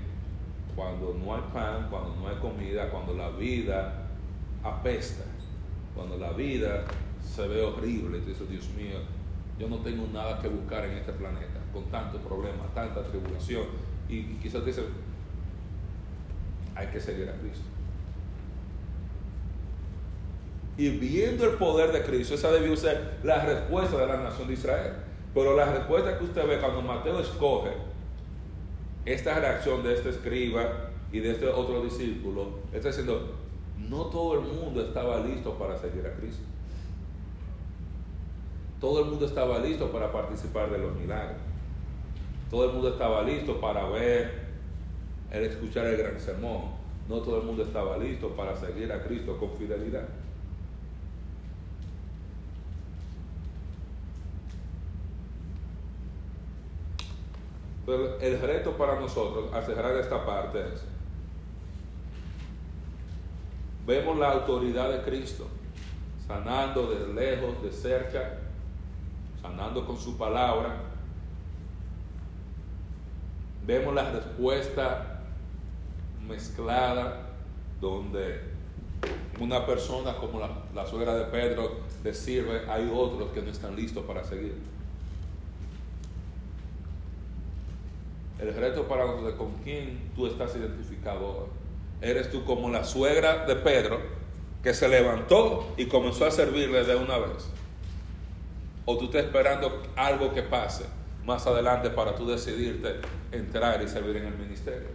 cuando no hay pan, cuando no hay comida, cuando la vida apesta, cuando la vida se ve horrible, tú dices, Dios mío, yo no tengo nada que buscar en este planeta, con tantos problemas, tanta tribulación, y, quizás dice, hay que seguir a Cristo. Y viendo el poder de Cristo, esa debió ser la respuesta de la nación de Israel. Pero la respuesta que usted ve cuando Mateo escoge esta reacción de este escriba y de este otro discípulo está diciendo, no todo el mundo estaba listo para seguir a Cristo. Todo el mundo estaba listo para participar de los milagros. Todo el mundo estaba listo para ver, el escuchar el gran sermón. No todo el mundo estaba listo para seguir a Cristo con fidelidad. El reto para nosotros al cerrar esta parte es, vemos la autoridad de Cristo, sanando de lejos, de cerca, sanando con su palabra. Vemos la respuesta mezclada donde una persona como la, la suegra de Pedro le sirve, hay otros que no están listos para seguir. El reto para nosotros con quién tú estás identificado hoy. Eres tú como la suegra de Pedro que se levantó y comenzó a servirle de una vez. O tú estás esperando algo que pase más adelante para tú decidirte entrar y servir en el ministerio.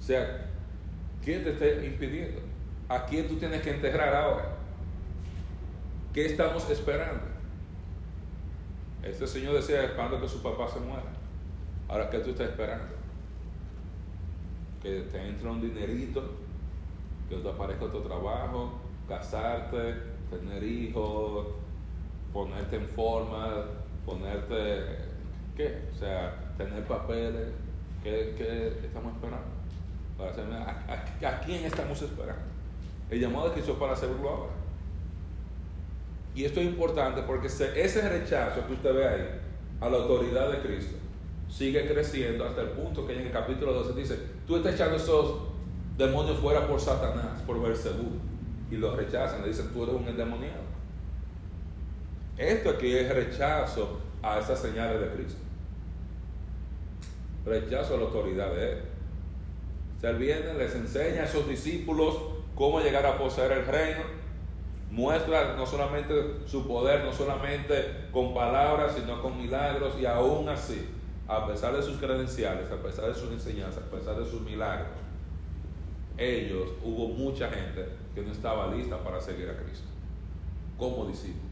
O sea, ¿quién te está impidiendo? ¿A quién tú tienes que integrar ahora? ¿Qué estamos esperando? Este señor decía esperando que su papá se muera. Ahora, ¿qué tú estás esperando? Que te entre un dinerito, que te aparezca otro trabajo, casarte, tener hijos, ponerte en forma, ponerte, ¿qué? O sea, tener papeles. ¿Qué, qué estamos esperando? ¿A, a, quién estamos esperando? El llamado de Cristo para hacerlo ahora. Y esto es importante porque ese rechazo que usted ve ahí a la autoridad de Cristo sigue creciendo hasta el punto que en el capítulo 12 dice, tú estás echando esos demonio fuera por Satanás, por Belcebú, y lo rechazan, le dicen, tú eres un endemoniado. Esto aquí es rechazo a esas señales de Cristo. Rechazo a la autoridad de Él. Él viene, les enseña a esos discípulos cómo llegar a poseer el reino. Muestra no solamente su poder, no solamente con palabras, sino con milagros. Y aún así, a pesar de sus credenciales, a pesar de sus enseñanzas, a pesar de sus milagros, ellos, hubo mucha gente que no estaba lista para seguir a Cristo como discípulos.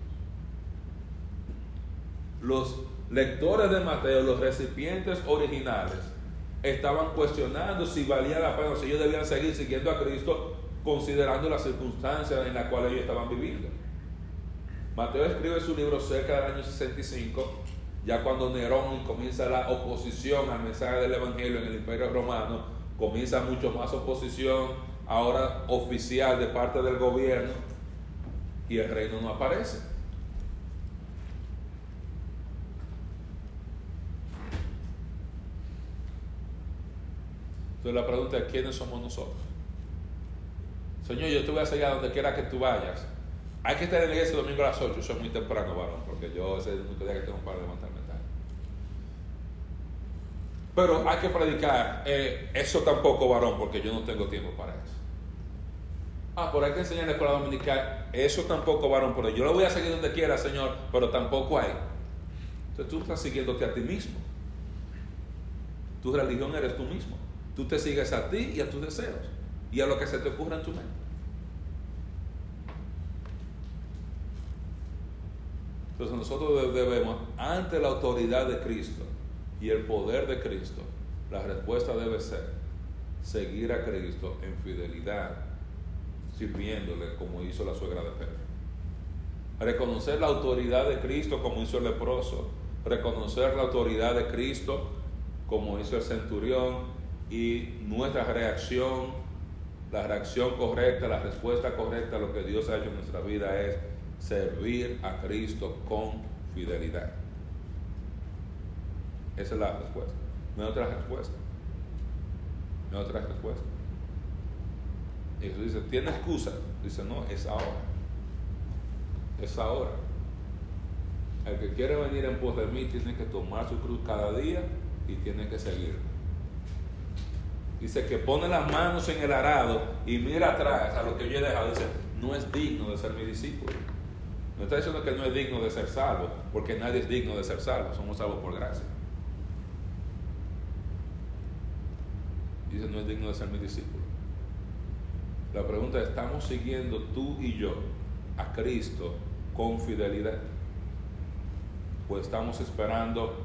Los lectores de Mateo, los recipientes originales, estaban cuestionando si valía la pena, si ellos debían seguir siguiendo a Cristo, considerando las circunstancias en las cuales ellos estaban viviendo. Mateo escribe su libro cerca del año 65, ya cuando Nerón comienza la oposición al mensaje del Evangelio en el Imperio Romano, comienza mucho más oposición, ahora oficial de parte del gobierno, y el reino no aparece. Entonces la pregunta es, ¿quiénes somos nosotros? Señor, yo te voy a seguir a donde quiera que tú vayas. Hay que estar en la iglesia el domingo a las 8, soy muy temprano, varón, porque yo ese es el único día que tengo para levantarme tarde. Pero hay que predicar, eh, eso tampoco, varón, porque yo no tengo tiempo para eso. Ah, pero hay que enseñar en la escuela dominical, eso tampoco, varón, pero yo lo voy a seguir donde quiera, Señor, pero tampoco hay. Entonces tú estás siguiéndote a ti mismo. Tu religión eres tú mismo. Tú te sigues a ti y a tus deseos y a lo que se te ocurra en tu mente. Entonces nosotros debemos, ante la autoridad de Cristo y el poder de Cristo, la respuesta debe ser seguir a Cristo en fidelidad, sirviéndole como hizo la suegra de Pedro. Reconocer la autoridad de Cristo como hizo el leproso, reconocer la autoridad de Cristo como hizo el centurión, y nuestra reacción, la reacción correcta, la respuesta correcta a lo que Dios ha hecho en nuestra vida es servir a Cristo con fidelidad. Esa es la respuesta. No hay otra respuesta. No hay otra respuesta. Y Jesús dice, ¿tiene excusa? Dice, no, es ahora. Es ahora. El que quiere venir en pos de mí tiene que tomar su cruz cada día y tiene que seguirme. Dice que pone las manos en el arado y mira atrás a lo que yo he dejado. Dice, no es digno de ser mi discípulo. No está diciendo que no es digno de ser salvo, porque nadie es digno de ser salvo, somos salvos por gracia. Dice, no es digno de ser mi discípulo. La pregunta es, ¿estamos siguiendo tú y yo a Cristo con fidelidad? ¿O estamos esperando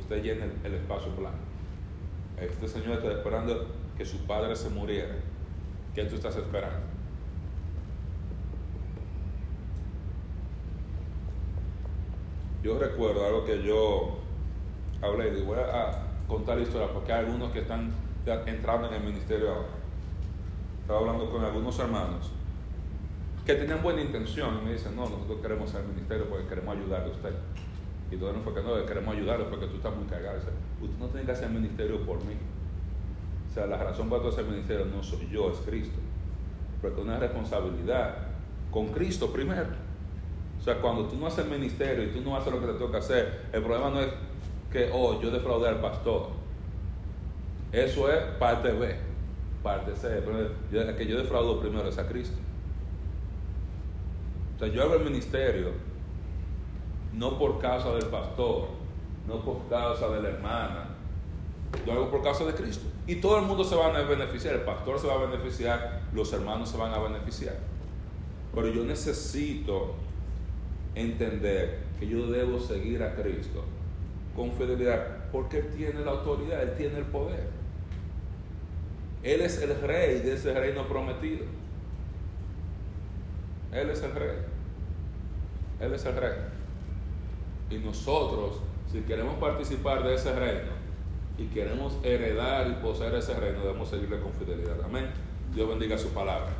usted llene el espacio blanco? Este señor está esperando que su padre se muriera. ¿Qué tú estás esperando? Yo recuerdo algo que yo hablé y voy a contar la historia porque hay algunos que están entrando en el ministerio ahora. Estaba hablando con algunos hermanos que tenían buena intención y me dicen, no, nosotros queremos ser ministerio porque queremos ayudarle a usted. Y no fue que no, queremos ayudarle porque tú estás muy cagado. usted no tiene que hacer ministerio por mí. O sea, la razón para todo hacer ministerio no soy yo, es Cristo. Porque una responsabilidad con Cristo primero. O sea, cuando tú no haces ministerio y tú no haces lo que te toca hacer, el problema no es que, oh, yo defraudé al pastor. Eso es parte B, parte C. El que yo defraudo primero es a Cristo. O sea, yo hago el ministerio no por causa del pastor, no por causa de la hermana, yo hago por causa de Cristo. Y todo el mundo se va a beneficiar, el pastor se va a beneficiar, los hermanos se van a beneficiar. Pero yo necesito entender que yo debo seguir a Cristo con fidelidad, porque Él tiene la autoridad, Él tiene el poder. Él es el rey de ese reino prometido. Él es el rey. Él es el rey. Y nosotros, si queremos participar de ese reino y queremos heredar y poseer ese reino, debemos seguirle con fidelidad. Amén. Dios bendiga su palabra.